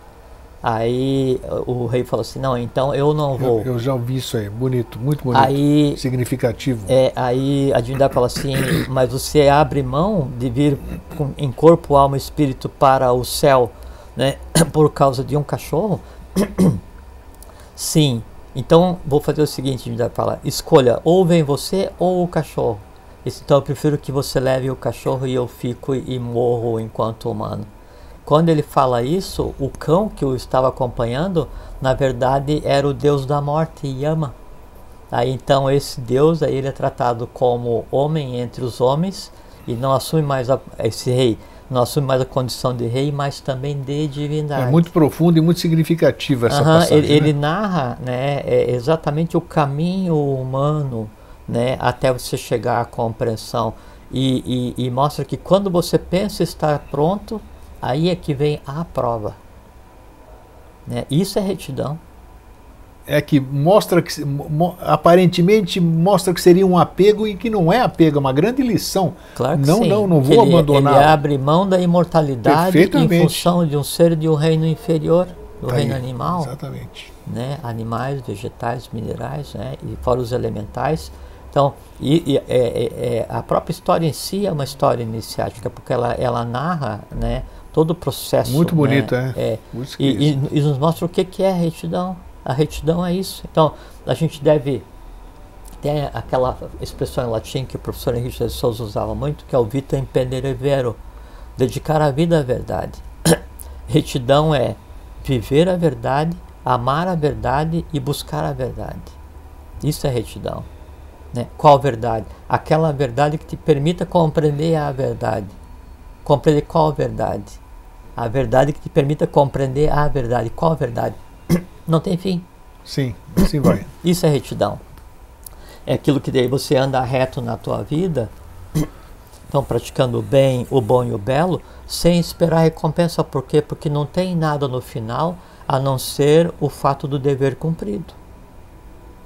Aí o rei falou assim: não, então eu não vou. Eu, eu já ouvi isso aí, bonito, muito bonito, aí, significativo. É, aí a divindade fala assim: mas você abre mão de vir com, em corpo, alma e espírito para o céu, né, por causa de um cachorro? Sim. Então vou fazer o seguinte: a divindade fala: escolha ou vem você ou o cachorro. Então eu prefiro que você leve o cachorro e eu fico e morro enquanto humano. Quando ele fala isso, o cão que o estava acompanhando, na verdade era o deus da morte, Yama. Aí então esse deus aí ele é tratado como homem entre os homens e não assume mais a, esse rei, não assume mais a condição de rei, mas também de divindade. É muito profundo e muito significativa essa uhum, passagem. Ele, né? ele narra, né, é exatamente o caminho humano, né, até você chegar à compreensão e, e, e mostra que quando você pensa estar pronto, Aí é que vem a prova. Né? Isso é retidão. É que mostra que aparentemente mostra que seria um apego e que não é apego, é uma grande lição. Claro que não, sim. não, não vou ele, abandonar. Ele abre mão da imortalidade em função de um ser de um reino inferior, do tá reino aí, animal. Exatamente. Né? Animais, vegetais, minerais, né? e fora os elementais. Então, e, e é, é, é, a própria história em si é uma história iniciática, porque ela, ela narra, né? Todo o processo. Muito bonito, né? é. é. E, e, e, nos mostra o que, que é a retidão. A retidão é isso. Então, a gente deve. Tem aquela expressão em latim que o professor Henrique de Souza usava muito, que é o vita impedere vero dedicar a vida à verdade. retidão é viver a verdade, amar a verdade e buscar a verdade. Isso é retidão. Né? Qual verdade? Aquela verdade que te permita compreender a verdade compreender qual a verdade? A verdade que te permita compreender a verdade. Qual a verdade? Não tem fim. Sim, assim vai. Isso é retidão. É aquilo que daí você anda reto na tua vida, então praticando o bem, o bom e o belo, sem esperar recompensa. Por quê? Porque não tem nada no final a não ser o fato do dever cumprido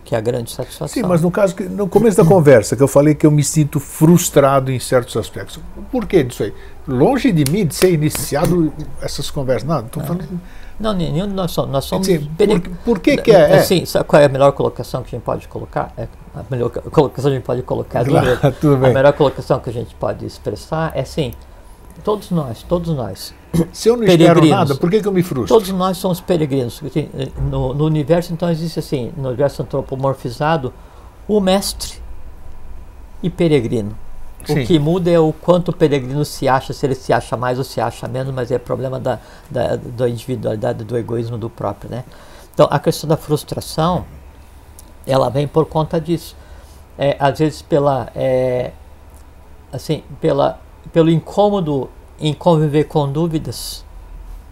que é a grande satisfação. Sim, mas no caso, no começo da conversa, que eu falei que eu me sinto frustrado em certos aspectos. Por que disso aí? Longe de mim de ser iniciado essas conversas. Não, estou falando. Não, nenhum de nós somos. Nós somos Sim, por, por, que, que é? Assim, sabe qual é a melhor colocação que a gente pode colocar? É, a melhor colocação que a gente pode colocar. É claro, tudo bem. A melhor colocação que a gente pode expressar é assim: todos nós, todos nós, se eu não espero nada, por que, que eu me frustro? Todos nós somos peregrinos. No, no, universo, então, existe assim, no universo antropomorfizado, o mestre e peregrino. Sim. O que muda é o quanto o peregrino se acha, se ele se acha mais ou se acha menos, mas é problema da, da, da individualidade, do egoísmo do próprio, né? Então, a questão da frustração, ela vem por conta disso. É, às vezes pela, é, assim, pela, pelo incômodo em conviver com dúvidas.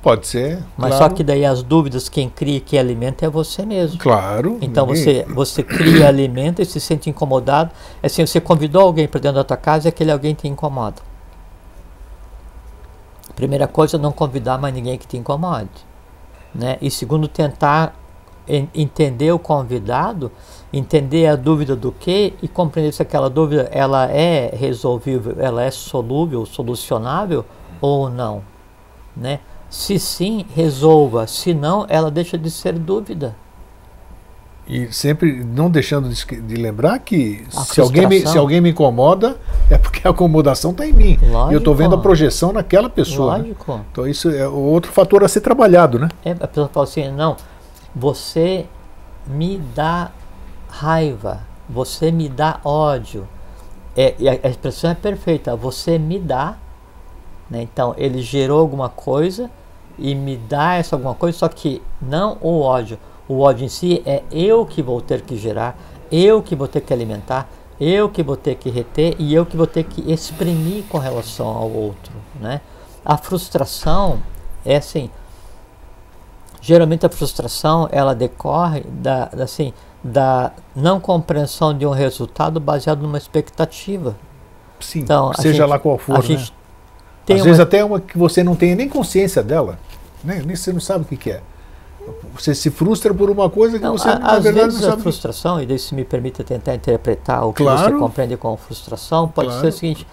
Pode ser. Mas claro. só que daí as dúvidas, quem cria e quem alimenta é você mesmo. Claro. Então você, você cria, alimenta e se sente incomodado. É assim, você convidou alguém para dentro da tua casa e aquele alguém te incomoda. Primeira coisa, não convidar mais ninguém que te incomode. Né? E segundo, tentar entender o convidado entender a dúvida do que e compreender se aquela dúvida ela é resolvível, ela é solúvel, solucionável ou não, né? Se sim, resolva. Se não, ela deixa de ser dúvida. E sempre não deixando de, de lembrar que se alguém, me, se alguém me incomoda, é porque a acomodação está em mim. Lógico. E eu estou vendo a projeção naquela pessoa. Né? Lógico. Né? Então isso é outro fator a ser trabalhado, né? É, a pessoa fala assim, não, você me dá raiva, você me dá ódio. É, a, expressão é perfeita, você me dá. Né? Então, ele gerou alguma coisa e me dá essa alguma coisa, só que não o ódio. O ódio em si é eu que vou ter que gerar, eu que vou ter que alimentar, eu que vou ter que reter e eu que vou ter que exprimir com relação ao outro. Né? A frustração é assim. Geralmente a frustração ela decorre da, assim, da não compreensão de um resultado baseado numa expectativa. Sim, então, seja gente, lá qual for. Né? Às uma... vezes até uma que você não tenha nem consciência dela, né? nem você não sabe o que, que é. Você se frustra por uma coisa que não, você, a, na às verdade, vezes não sabe. a frustração, e daí se me permite tentar interpretar o que claro. você compreende com frustração, pode claro. ser o seguinte: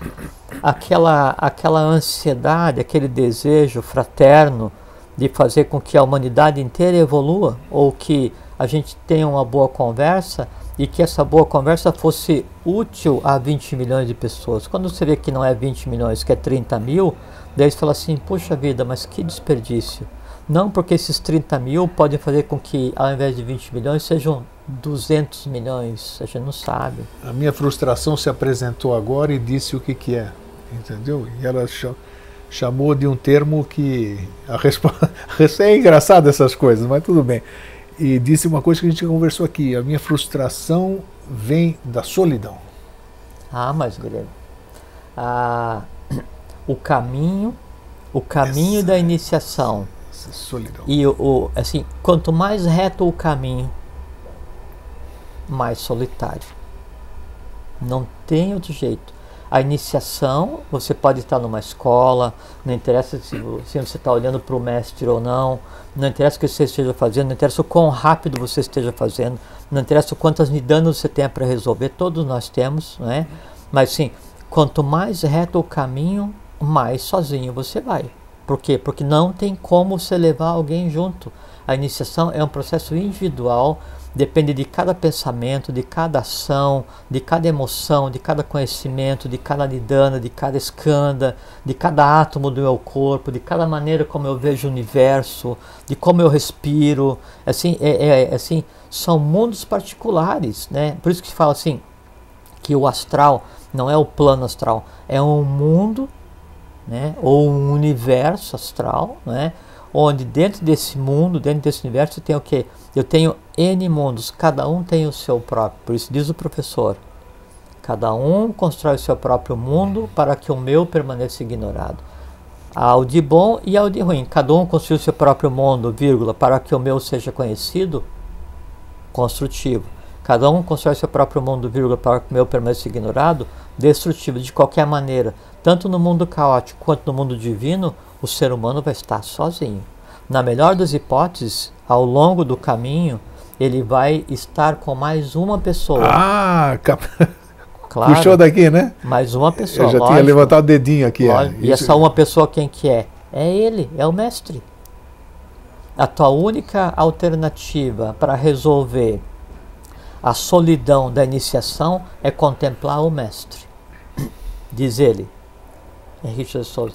aquela, aquela ansiedade, aquele desejo fraterno de fazer com que a humanidade inteira evolua, ou que a gente tenha uma boa conversa e que essa boa conversa fosse útil a 20 milhões de pessoas. Quando você vê que não é 20 milhões, que é 30 mil, daí você fala assim, puxa vida, mas que desperdício. Não porque esses 30 mil podem fazer com que ao invés de 20 milhões sejam 200 milhões, a gente não sabe. A minha frustração se apresentou agora e disse o que, que é, entendeu? E ela chamou de um termo que a resposta é engraçado essas coisas, mas tudo bem e disse uma coisa que a gente conversou aqui: a minha frustração vem da solidão. Ah, mas Guilherme, ah, o caminho, o caminho essa, da iniciação. Essa solidão. E o, o, assim, quanto mais reto o caminho, mais solitário. Não tem outro jeito a iniciação, você pode estar numa escola, não interessa se, você está olhando para o mestre ou não, não interessa o que você esteja fazendo, não interessa o quão rápido você esteja fazendo, não interessa quantas nidanas você tenha para resolver, todos nós temos, né? Mas sim, quanto mais reto o caminho, mais sozinho você vai. Por quê? Porque não tem como você levar alguém junto. A iniciação é um processo individual depende de cada pensamento, de cada ação, de cada emoção, de cada conhecimento, de cada nidana, de cada escanda, de cada átomo do meu corpo, de cada maneira como eu vejo o universo, de como eu respiro. Assim, é, é, é assim, são mundos particulares, né? Por isso que se fala assim que o astral não é o plano astral, é um mundo, né? Ou um universo astral, né? Onde dentro desse mundo, dentro desse universo, tem o que? Eu tenho N mundos, cada um tem o seu próprio. Por isso diz o professor: cada um constrói o seu próprio mundo para que o meu permaneça ignorado. ao de bom e ao de ruim. Cada um construiu seu próprio mundo, vírgula, para que o meu seja conhecido, construtivo. Cada um constrói seu próprio mundo, vírgula, para que o meu permaneça ignorado, destrutivo. De qualquer maneira, tanto no mundo caótico quanto no mundo divino, o ser humano vai estar sozinho. Na melhor das hipóteses, ao longo do caminho, ele vai estar com mais uma pessoa. Ah, cap... claro, puxou daqui, né? Mais uma pessoa. Eu já lógico, tinha levantado o dedinho aqui. É. E essa uma pessoa quem que é? É ele, é o mestre. A tua única alternativa para resolver a solidão da iniciação é contemplar o mestre. Diz ele, Henrique de Souza.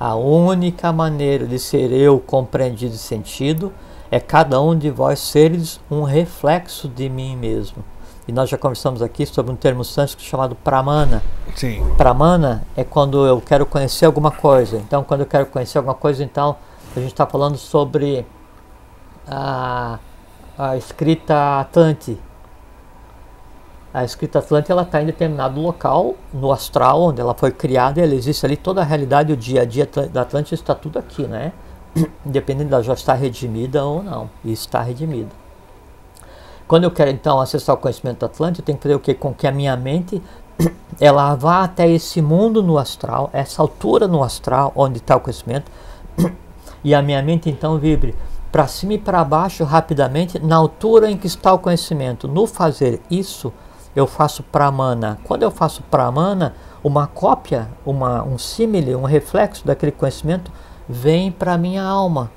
A única maneira de ser eu compreendido e sentido é cada um de vós seres um reflexo de mim mesmo. E nós já conversamos aqui sobre um termo sânscrito chamado pramana. Sim. Pramana é quando eu quero conhecer alguma coisa. Então, quando eu quero conhecer alguma coisa, então a gente está falando sobre a, a escrita Atlante. A escrita Atlante ela está em determinado local no astral onde ela foi criada. Ela existe ali toda a realidade, o dia a dia da Atlante está tudo aqui, né? independente dela já estar redimida ou não, e está redimida. Quando eu quero então acessar o conhecimento Atlântico, eu tenho que fazer o que? Com que a minha mente ela vá até esse mundo no astral, essa altura no astral onde está o conhecimento, e a minha mente então vibre para cima e para baixo rapidamente na altura em que está o conhecimento. No fazer isso, eu faço pramana. Quando eu faço pramana, uma cópia, uma, um símile, um reflexo daquele conhecimento vem para a minha alma.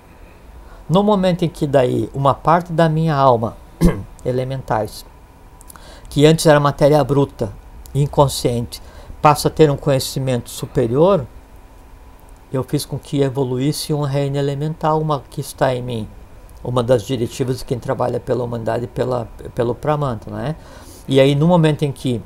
No momento em que daí uma parte da minha alma, elementais, que antes era matéria bruta, inconsciente, passa a ter um conhecimento superior, eu fiz com que evoluísse um reino elemental, uma que está em mim. Uma das diretivas de quem trabalha pela humanidade pela, pelo Pramanta, né? E aí, no momento em que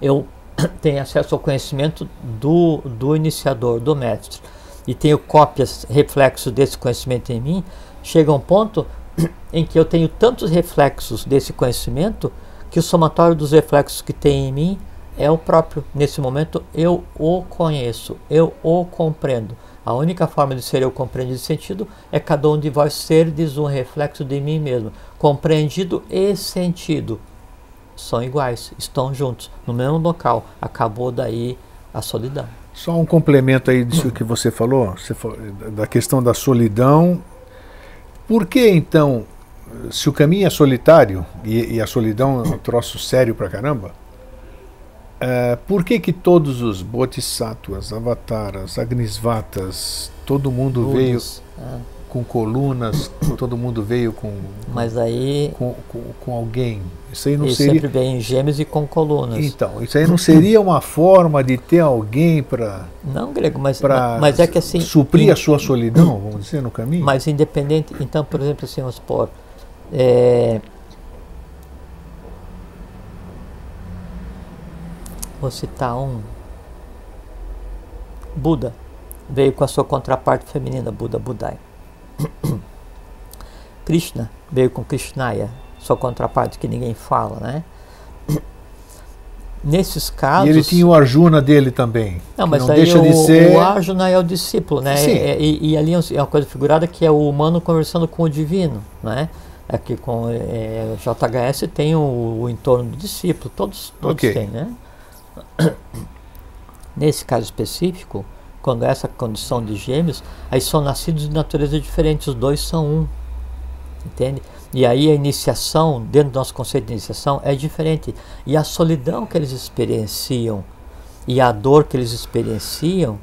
eu tenho acesso ao conhecimento do, do iniciador, do mestre, e tenho cópias, reflexos desse conhecimento em mim, chega um ponto em que eu tenho tantos reflexos desse conhecimento que o somatório dos reflexos que tem em mim é o próprio. Nesse momento eu o conheço, eu o compreendo. A única forma de ser eu compreendido e sentido é cada um de vós serdes um reflexo de mim mesmo. Compreendido e sentido são iguais, estão juntos, no mesmo local. Acabou daí a solidão. Só um complemento aí disso que você falou, você falou, da questão da solidão. Por que então, se o caminho é solitário e, e a solidão é um troço sério pra caramba, é, por que que todos os bodhisattvas, avataras, agnisvatas, todo mundo veio é com colunas, todo mundo veio com. Mas aí. Com, com, com alguém. Isso aí não seria. sempre vem em gêmeos e com colunas. Então, isso aí não seria uma forma de ter alguém para. Não, Grego, mas, mas é que assim. Suprir in, a sua solidão, vamos dizer, no caminho? Mas independente. Então, por exemplo, assim, vamos supor. É, vou citar um. Buda veio com a sua contraparte feminina, Buda Budai. Krishna veio com Krishnaya, sua contraparte que ninguém fala, né? Nesses casos. E ele tinha o Arjuna dele também. Não, mas não aí deixa o, de ser... o Arjuna é o discípulo, né? Sim. É, e, e, ali é, é uma coisa figurada que é o humano conversando com o divino, né? Aqui com é, JHS tem o, o, entorno do discípulo, todos, todos okay. têm, né? Nesse caso específico, quando essa condição de gêmeos, aí são nascidos de natureza diferente, os dois são um. Entende? E aí a iniciação, dentro do nosso conceito de iniciação, é diferente. E a solidão que eles experienciam e a dor que eles experienciam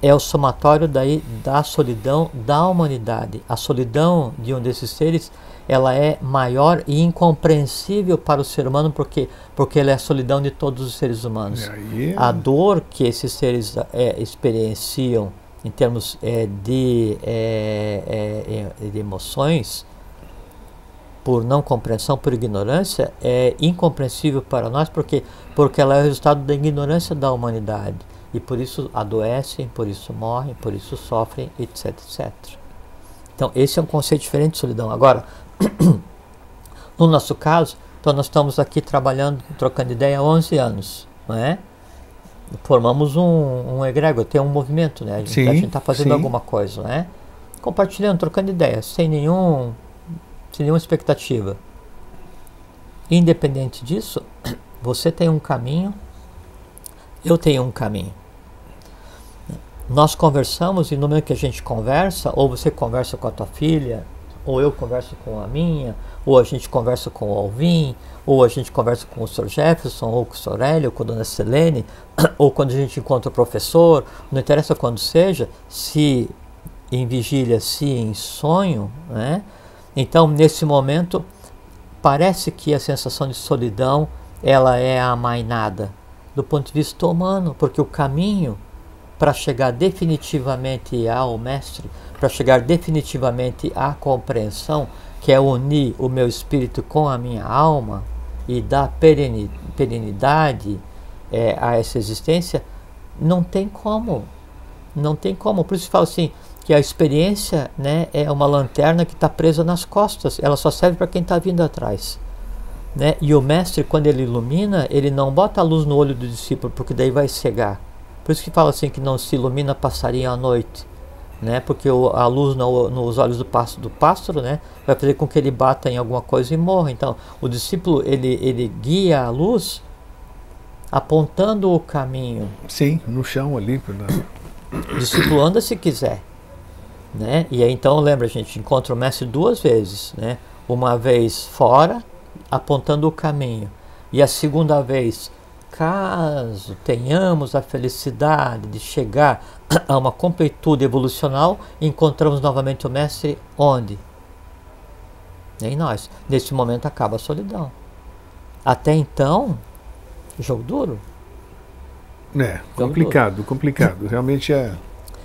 é o somatório daí da solidão da humanidade. A solidão de um desses seres ela é maior e incompreensível para o ser humano porque porque ela é a solidão de todos os seres humanos. Aí... A dor que esses seres é, experienciam em termos é, de, é, é, é, de emoções por não compreensão, por ignorância, é incompreensível para nós porque porque ela é o resultado da ignorância da humanidade e por isso adoecem, por isso morrem, por isso sofrem, etc, etc. Então esse é um conceito diferente de solidão. Agora no nosso caso, então nós estamos aqui trabalhando, trocando ideia há 11 anos, não é? formamos um, um egrégor, tem um movimento, né? A gente está fazendo sim. alguma coisa, né? Compartilhando, trocando ideias, sem nenhum, sem nenhuma expectativa. Independente disso, você tem um caminho, eu tenho um caminho. Nós conversamos e no momento que a gente conversa, ou você conversa com a tua filha, ou eu converso com a minha, ou a gente conversa com o Alvin, ou a gente conversa com o Sr. Jefferson, ou com o Sr. Hélio, ou com a Dona Selene, ou quando a gente encontra o professor, não interessa quando seja, se em vigília, se em sonho, né? Então, nesse momento, parece que a sensação de solidão, ela é amainada do ponto de vista humano, porque o caminho para chegar definitivamente ao mestre, para chegar definitivamente à compreensão, que é unir o meu espírito com a minha alma e dar perenidade é, a essa existência, não tem como. Não tem como. Por isso falo assim, que a experiência né, é uma lanterna que está presa nas costas, ela só serve para quem está vindo atrás. Né? E o mestre, quando ele ilumina, ele não bota a luz no olho do discípulo, porque daí vai cegar. Por isso que fala assim que não se ilumina passarinho à noite, né? Porque o, a luz no, nos olhos do pássaro, do pássaro, né, vai fazer com que ele bata em alguma coisa e morra. Então, o discípulo ele ele guia a luz apontando o caminho. Sim, no chão ali. pela- O discípulo anda se quiser, né? E aí então lembra, a gente encontra o mestre duas vezes, né? Uma vez fora, apontando o caminho, e a segunda vez caso tenhamos a felicidade de chegar a uma completude evolucional, encontramos novamente o Mestre onde? Em nós. Nesse momento acaba a solidão. Até então, jogo duro. É, complicado, complicado. Realmente é.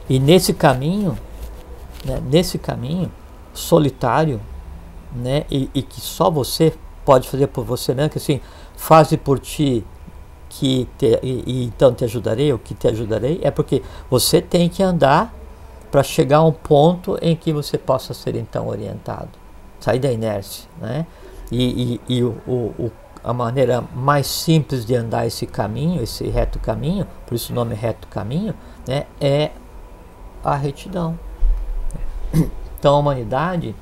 E nesse caminho, né, nesse caminho solitário, né, e, e que só você pode fazer por você mesmo, que assim, faze por ti que te, e, e então te ajudarei, o que te ajudarei, é porque você tem que andar para chegar a um ponto em que você possa ser então orientado, sair da inércia, né? E, e, e o, o, a maneira mais simples de andar esse caminho, esse reto caminho, por isso o nome reto caminho, né, é a retidão. Então a humanidade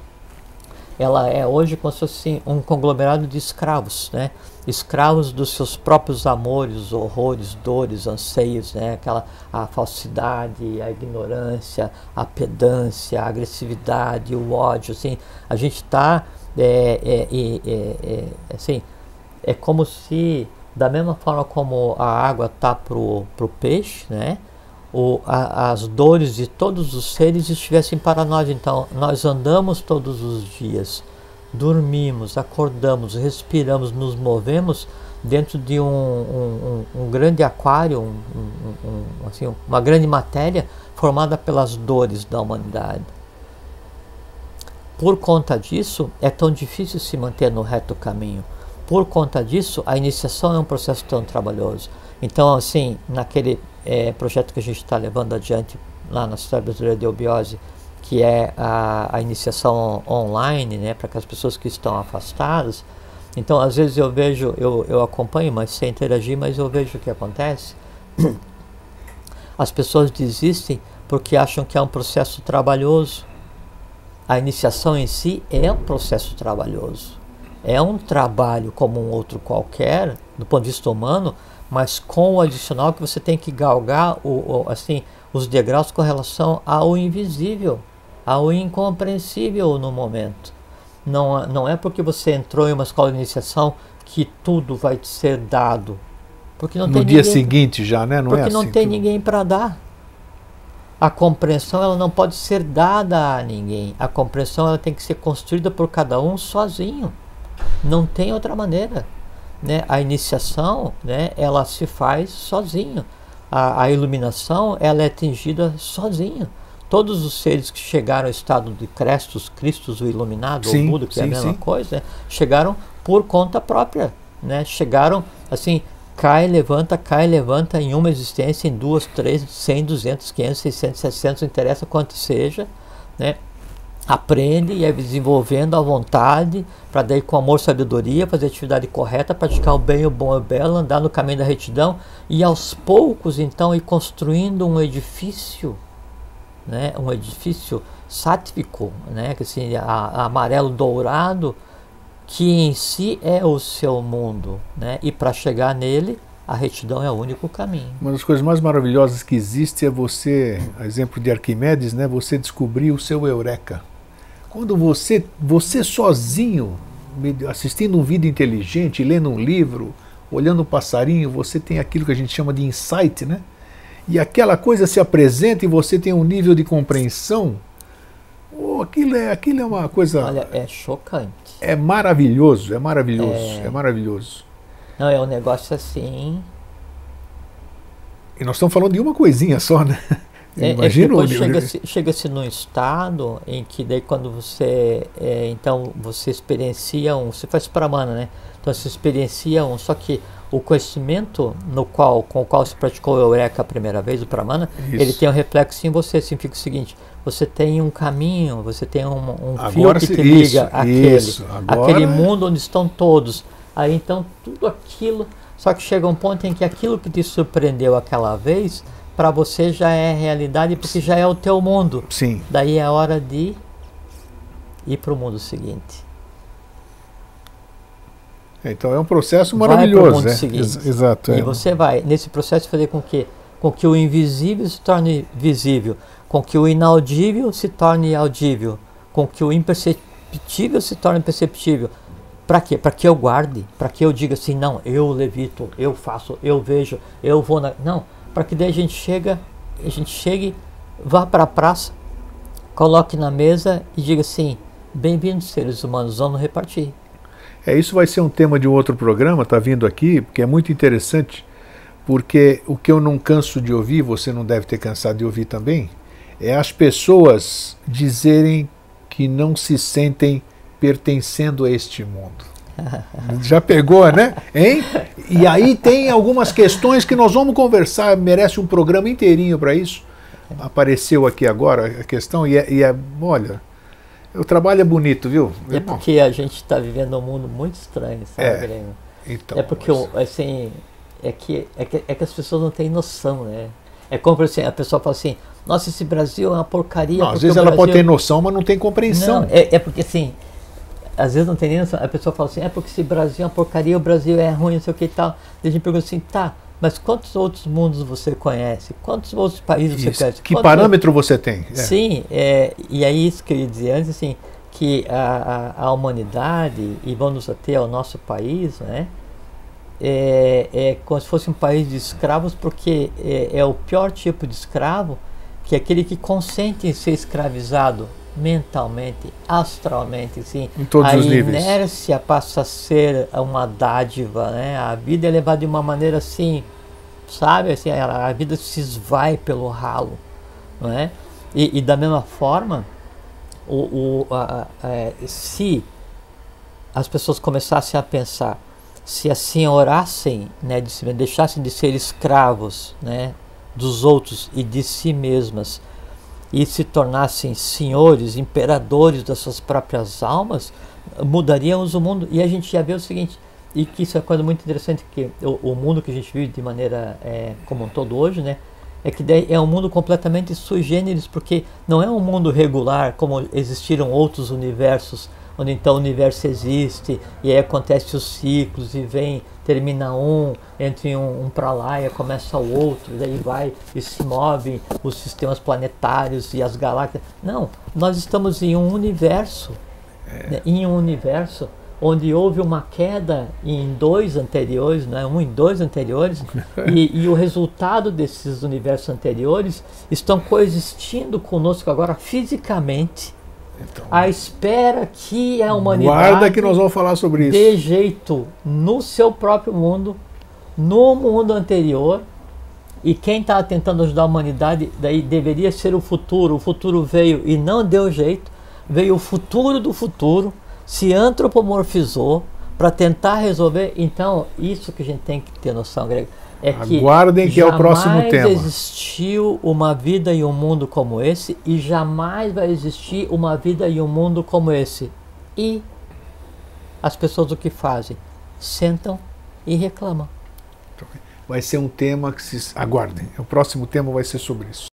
ela é hoje como se fosse um conglomerado de escravos, né? Escravos dos seus próprios amores, horrores, dores, anseios, né? Aquela a falsidade, a ignorância, a pedância, a agressividade, o ódio, assim. A gente está é, é, é, é, assim, é como se da mesma forma como a água tá pro pro peixe, né? o, a, as dores de todos os seres estivessem para nós. Então, nós andamos todos os dias, dormimos, acordamos, respiramos, nos movemos dentro de um, um, um, um grande aquário, assim, uma grande matéria formada pelas dores da humanidade. Por conta disso, é tão difícil se manter no reto caminho. Por conta disso, a iniciação é um processo tão trabalhoso. Então, assim, naquele eh, projeto que a gente está levando adiante lá na Sociedade Brasileira de Eubiose, que é a, a iniciação online, né, para aquelas pessoas que estão afastadas. Então, às vezes eu vejo, eu, eu acompanho, mas sem interagir, mas eu vejo o que acontece. As pessoas desistem porque acham que é um processo trabalhoso. A iniciação em si é um processo trabalhoso. É um trabalho como um outro qualquer, do ponto de vista humano, mas com o adicional que você tem que galgar o, o- assim, os degraus com relação ao invisível, ao incompreensível no momento. Não, é- não é porque você entrou em uma escola de iniciação que tudo vai te ser dado. Porque não no tem dia ninguém seguinte já, né? Não porque é assim. não tem tudo. ninguém para dar. A compreensão ela não pode ser dada a ninguém. A compreensão ela tem que ser construída por cada um sozinho. Não tem outra maneira. Né? A iniciação né, ela se faz sozinho. A, a iluminação ela é atingida sozinho. Todos os seres que chegaram ao estado de Crestos, Cristos, o iluminado, Sim, ou Buda, que é a sim, mesma sim. coisa, né, chegaram por conta própria. Né? Chegaram assim, cai, levanta, cai, levanta em uma existência, em duas, três, cem, duzentos, quinhentos, seiscentos, setecentos, não interessa quanto seja, né? aprende e é desenvolvendo a vontade para daí com amor, sabedoria, fazer a atividade correta, praticar o bem, o bom e o belo, andar no caminho da retidão e aos poucos então ir construindo um edifício, né, um edifício sátifico, né, que assim, amarelo dourado, que em si é o seu mundo, né, e para chegar nele a retidão é o único caminho. Uma das coisas mais maravilhosas que existe é você, a exemplo de Arquimedes, né, você descobrir o seu eureka. Quando você, você sozinho, assistindo um vídeo inteligente, lendo um livro, olhando um passarinho, você tem aquilo que a gente chama de insight, né? E aquela coisa se apresenta e você tem um nível de compreensão. Oh, aquilo, é, aquilo é uma coisa. Olha, é chocante. É maravilhoso, é maravilhoso, é, é maravilhoso. Não, é um negócio assim. E nós estamos falando de uma coisinha só, né? É, Imagina é chega-se chega num estado em que daí quando você é, então você experiencia um, você faz pramana, né? Então você experiencia um, só que o conhecimento no qual com o qual se praticou o eureka a primeira vez, o pramana, isso. ele tem um reflexo em você, significa o seguinte, você tem um caminho, você tem um, um fio que te liga isso, aquele, isso. aquele mundo onde estão todos. Aí então tudo aquilo, só que chega um ponto em que aquilo que te surpreendeu aquela vez para você já é realidade porque já é o teu mundo. Sim. Daí é hora de ir para o mundo seguinte. É, então é um processo maravilhoso. Vai mundo é? Exato. E é. você vai, nesse processo, fazer com que, com que o invisível se torne visível, com que o inaudível se torne audível, com que o imperceptível se torne perceptível. Para quê? Para que eu guarde, para que eu diga assim, não, eu levito, eu faço, eu vejo, eu vou na. Não, para que daí a gente chega, a gente chegue, vá para a praça, coloque na mesa e diga assim: bem-vindos seres humanos, vamos repartir. É, isso vai ser um tema de um outro programa, está vindo aqui, porque é muito interessante, porque o que eu não canso de ouvir, você não deve ter cansado de ouvir também, é as pessoas dizerem que não se sentem pertencendo a este mundo. Já pegou, né? Hein? E aí tem algumas questões que nós vamos conversar, merece um programa inteirinho para isso. Apareceu aqui agora a questão e é, e é, olha, o trabalho é bonito, viu? É porque a gente está vivendo um mundo muito estranho, sabe, é, Grêmio? Então, é porque, mas... assim, é que, é, que, é que as pessoas não têm noção, né? É como assim, a pessoa fala assim, nossa, esse Brasil é uma porcaria. Não, às vezes ela Brasil... pode ter noção, mas não tem compreensão. Não, é, é porque assim, às vezes não tem nem noção. A pessoa fala assim, é porque esse Brasil é uma porcaria, o Brasil é ruim, não sei o que e tal. E a gente pergunta assim, tá, mas quantos outros mundos você conhece? Quantos outros países isso. você conhece? Que quantos parâmetro outros... você tem? É. Sim, é, e aí isso que eu ia dizer antes, assim, que a, a, a humanidade, e vamos até ao nosso país, né? É, é como se fosse um país de escravos, porque é, é o pior tipo de escravo, que é aquele que consente em ser escravizado mentalmente, astralmente, sim. Em todos a os níveis. A inércia passa a ser uma dádiva, né? A vida é levada de uma maneira assim, sabe? Assim, a, vida se esvai pelo ralo, não é? E, e da mesma forma, o, o, a, a, é, se as pessoas começassem a pensar, se assim orassem, né, de si, deixassem de ser escravos, né, dos outros e de si mesmas, e se tornassem senhores, imperadores das suas próprias almas, mudaríamos o mundo. E a gente já vê o seguinte, e que isso é uma coisa muito interessante, que o, o mundo que a gente vive de maneira é, como um todo hoje, né, é que é um mundo completamente sui generis, porque não é um mundo regular como existiram outros universos onde então o universo existe e aí acontece os ciclos e vem, termina um, entre um, um para lá e começa o outro, daí vai e se move os sistemas planetários e as galáxias. Não, nós estamos em um universo, é. né, em um universo onde houve uma queda em dois anteriores, né, um em dois anteriores, e, e, o resultado desses universos anteriores estão coexistindo conosco agora fisicamente então, a espera que a humanidade guarda que nós vamos falar sobre isso. dê jeito no seu próprio mundo, no mundo anterior, e quem está tentando ajudar a humanidade daí deveria ser o futuro. O futuro veio e não deu jeito. Veio o futuro do futuro, se antropomorfizou para tentar resolver. Então, isso que a gente tem que ter noção, Greg. É que Aguardem que é o próximo tema. Jamais existiu uma vida e um mundo como esse e jamais vai existir uma vida e um mundo como esse. E as pessoas o que fazem? Sentam e reclamam. Vai ser um tema que se aguardem. O próximo tema vai ser sobre isso.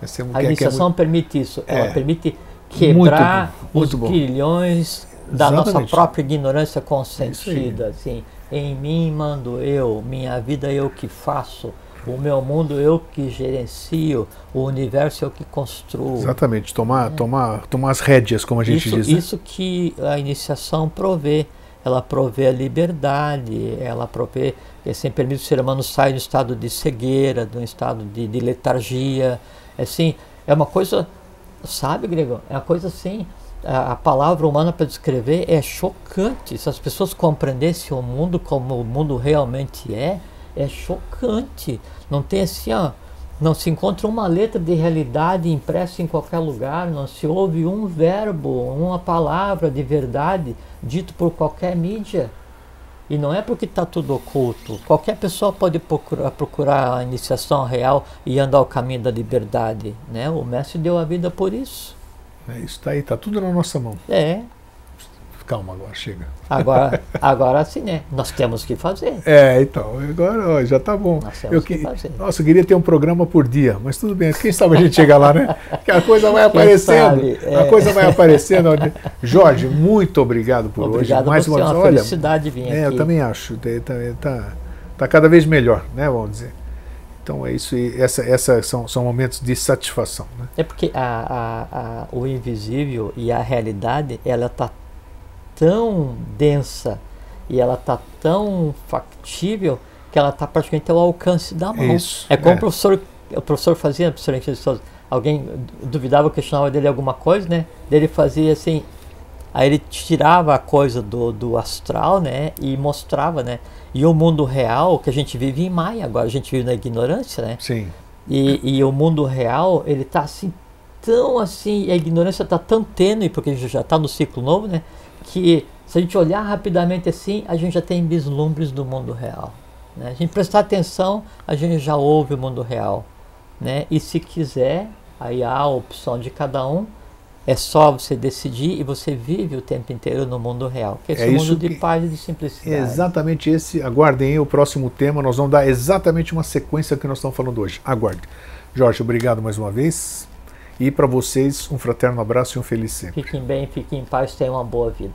Vai ser um a iniciação é muito... permite isso. Ela é. permite quebrar muito bom, muito os grilhões da Exatamente. nossa própria ignorância consentida. É assim, em mim mando eu, minha vida eu que faço, o meu mundo eu que gerencio, o universo eu que construo. Exatamente, tomar, é. tomar, tomar as rédeas, como a gente isso, diz. Né? Isso que a iniciação provê. Ela provê a liberdade, ela provê, assim, permite que o ser humano saia do estado de cegueira, do estado de, de letargia. Assim, é uma coisa, sabe, Gregor? É uma coisa assim, a, palavra humana para descrever é chocante. Se as pessoas compreendessem o mundo como o mundo realmente é, é chocante. Não tem assim, ó, não se encontra uma letra de realidade impressa em qualquer lugar, não se ouve um verbo, uma palavra de verdade dito por qualquer mídia. E não é porque está tudo oculto. Qualquer pessoa pode procurar, procurar a iniciação real e andar o caminho da liberdade. Né? O Mestre deu a vida por isso. É, isso está aí, está tudo na nossa mão. É. Calma agora, chega. Agora, agora sim, né? Nós temos que fazer. É, então, agora ó, já está bom. Nós temos eu que, que fazer. Nossa, eu queria ter um programa por dia, mas tudo bem. Quem sabe a gente chega lá, né? Que a coisa vai aparecendo. É. A coisa vai aparecendo. Jorge, muito obrigado por obrigado hoje. Mais uma vez. Felicidade vir é, aqui. Eu também acho. Está tá, tá cada vez melhor, né? Vamos dizer. Então é isso, e essa, essa são, são momentos de satisfação. Né? É porque a, a, a, o invisível e a realidade ela está tão densa e ela está tão factível que ela está praticamente ao alcance da mão. Isso, é como é. o professor o professor fazia, professor alguém duvidava, questionava dele alguma coisa, né? Ele fazia assim, aí ele tirava a coisa do, do astral, né? E mostrava, né? E o mundo real, que a gente vive em Maia, agora a gente vive na ignorância, né? Sim. E, e o mundo real, ele tá assim, tão assim, a ignorância tá tão tênue, porque a gente já está no ciclo novo, né? Que se a gente olhar rapidamente assim, a gente já tem vislumbres do mundo real. Né? A gente prestar atenção, a gente já ouve o mundo real. Né? E se quiser, aí há a opção de cada um, é só você decidir e você vive o tempo inteiro no mundo real. Que é esse é mundo de paz e de simplicidade. Exatamente esse. Aguardem aí o próximo tema. Nós vamos dar exatamente uma sequência que nós estamos falando hoje. Aguarde. Jorge, obrigado mais uma vez. E para vocês, um fraterno abraço e um feliz sempre. Fiquem bem, fiquem em paz, tenham uma boa vida.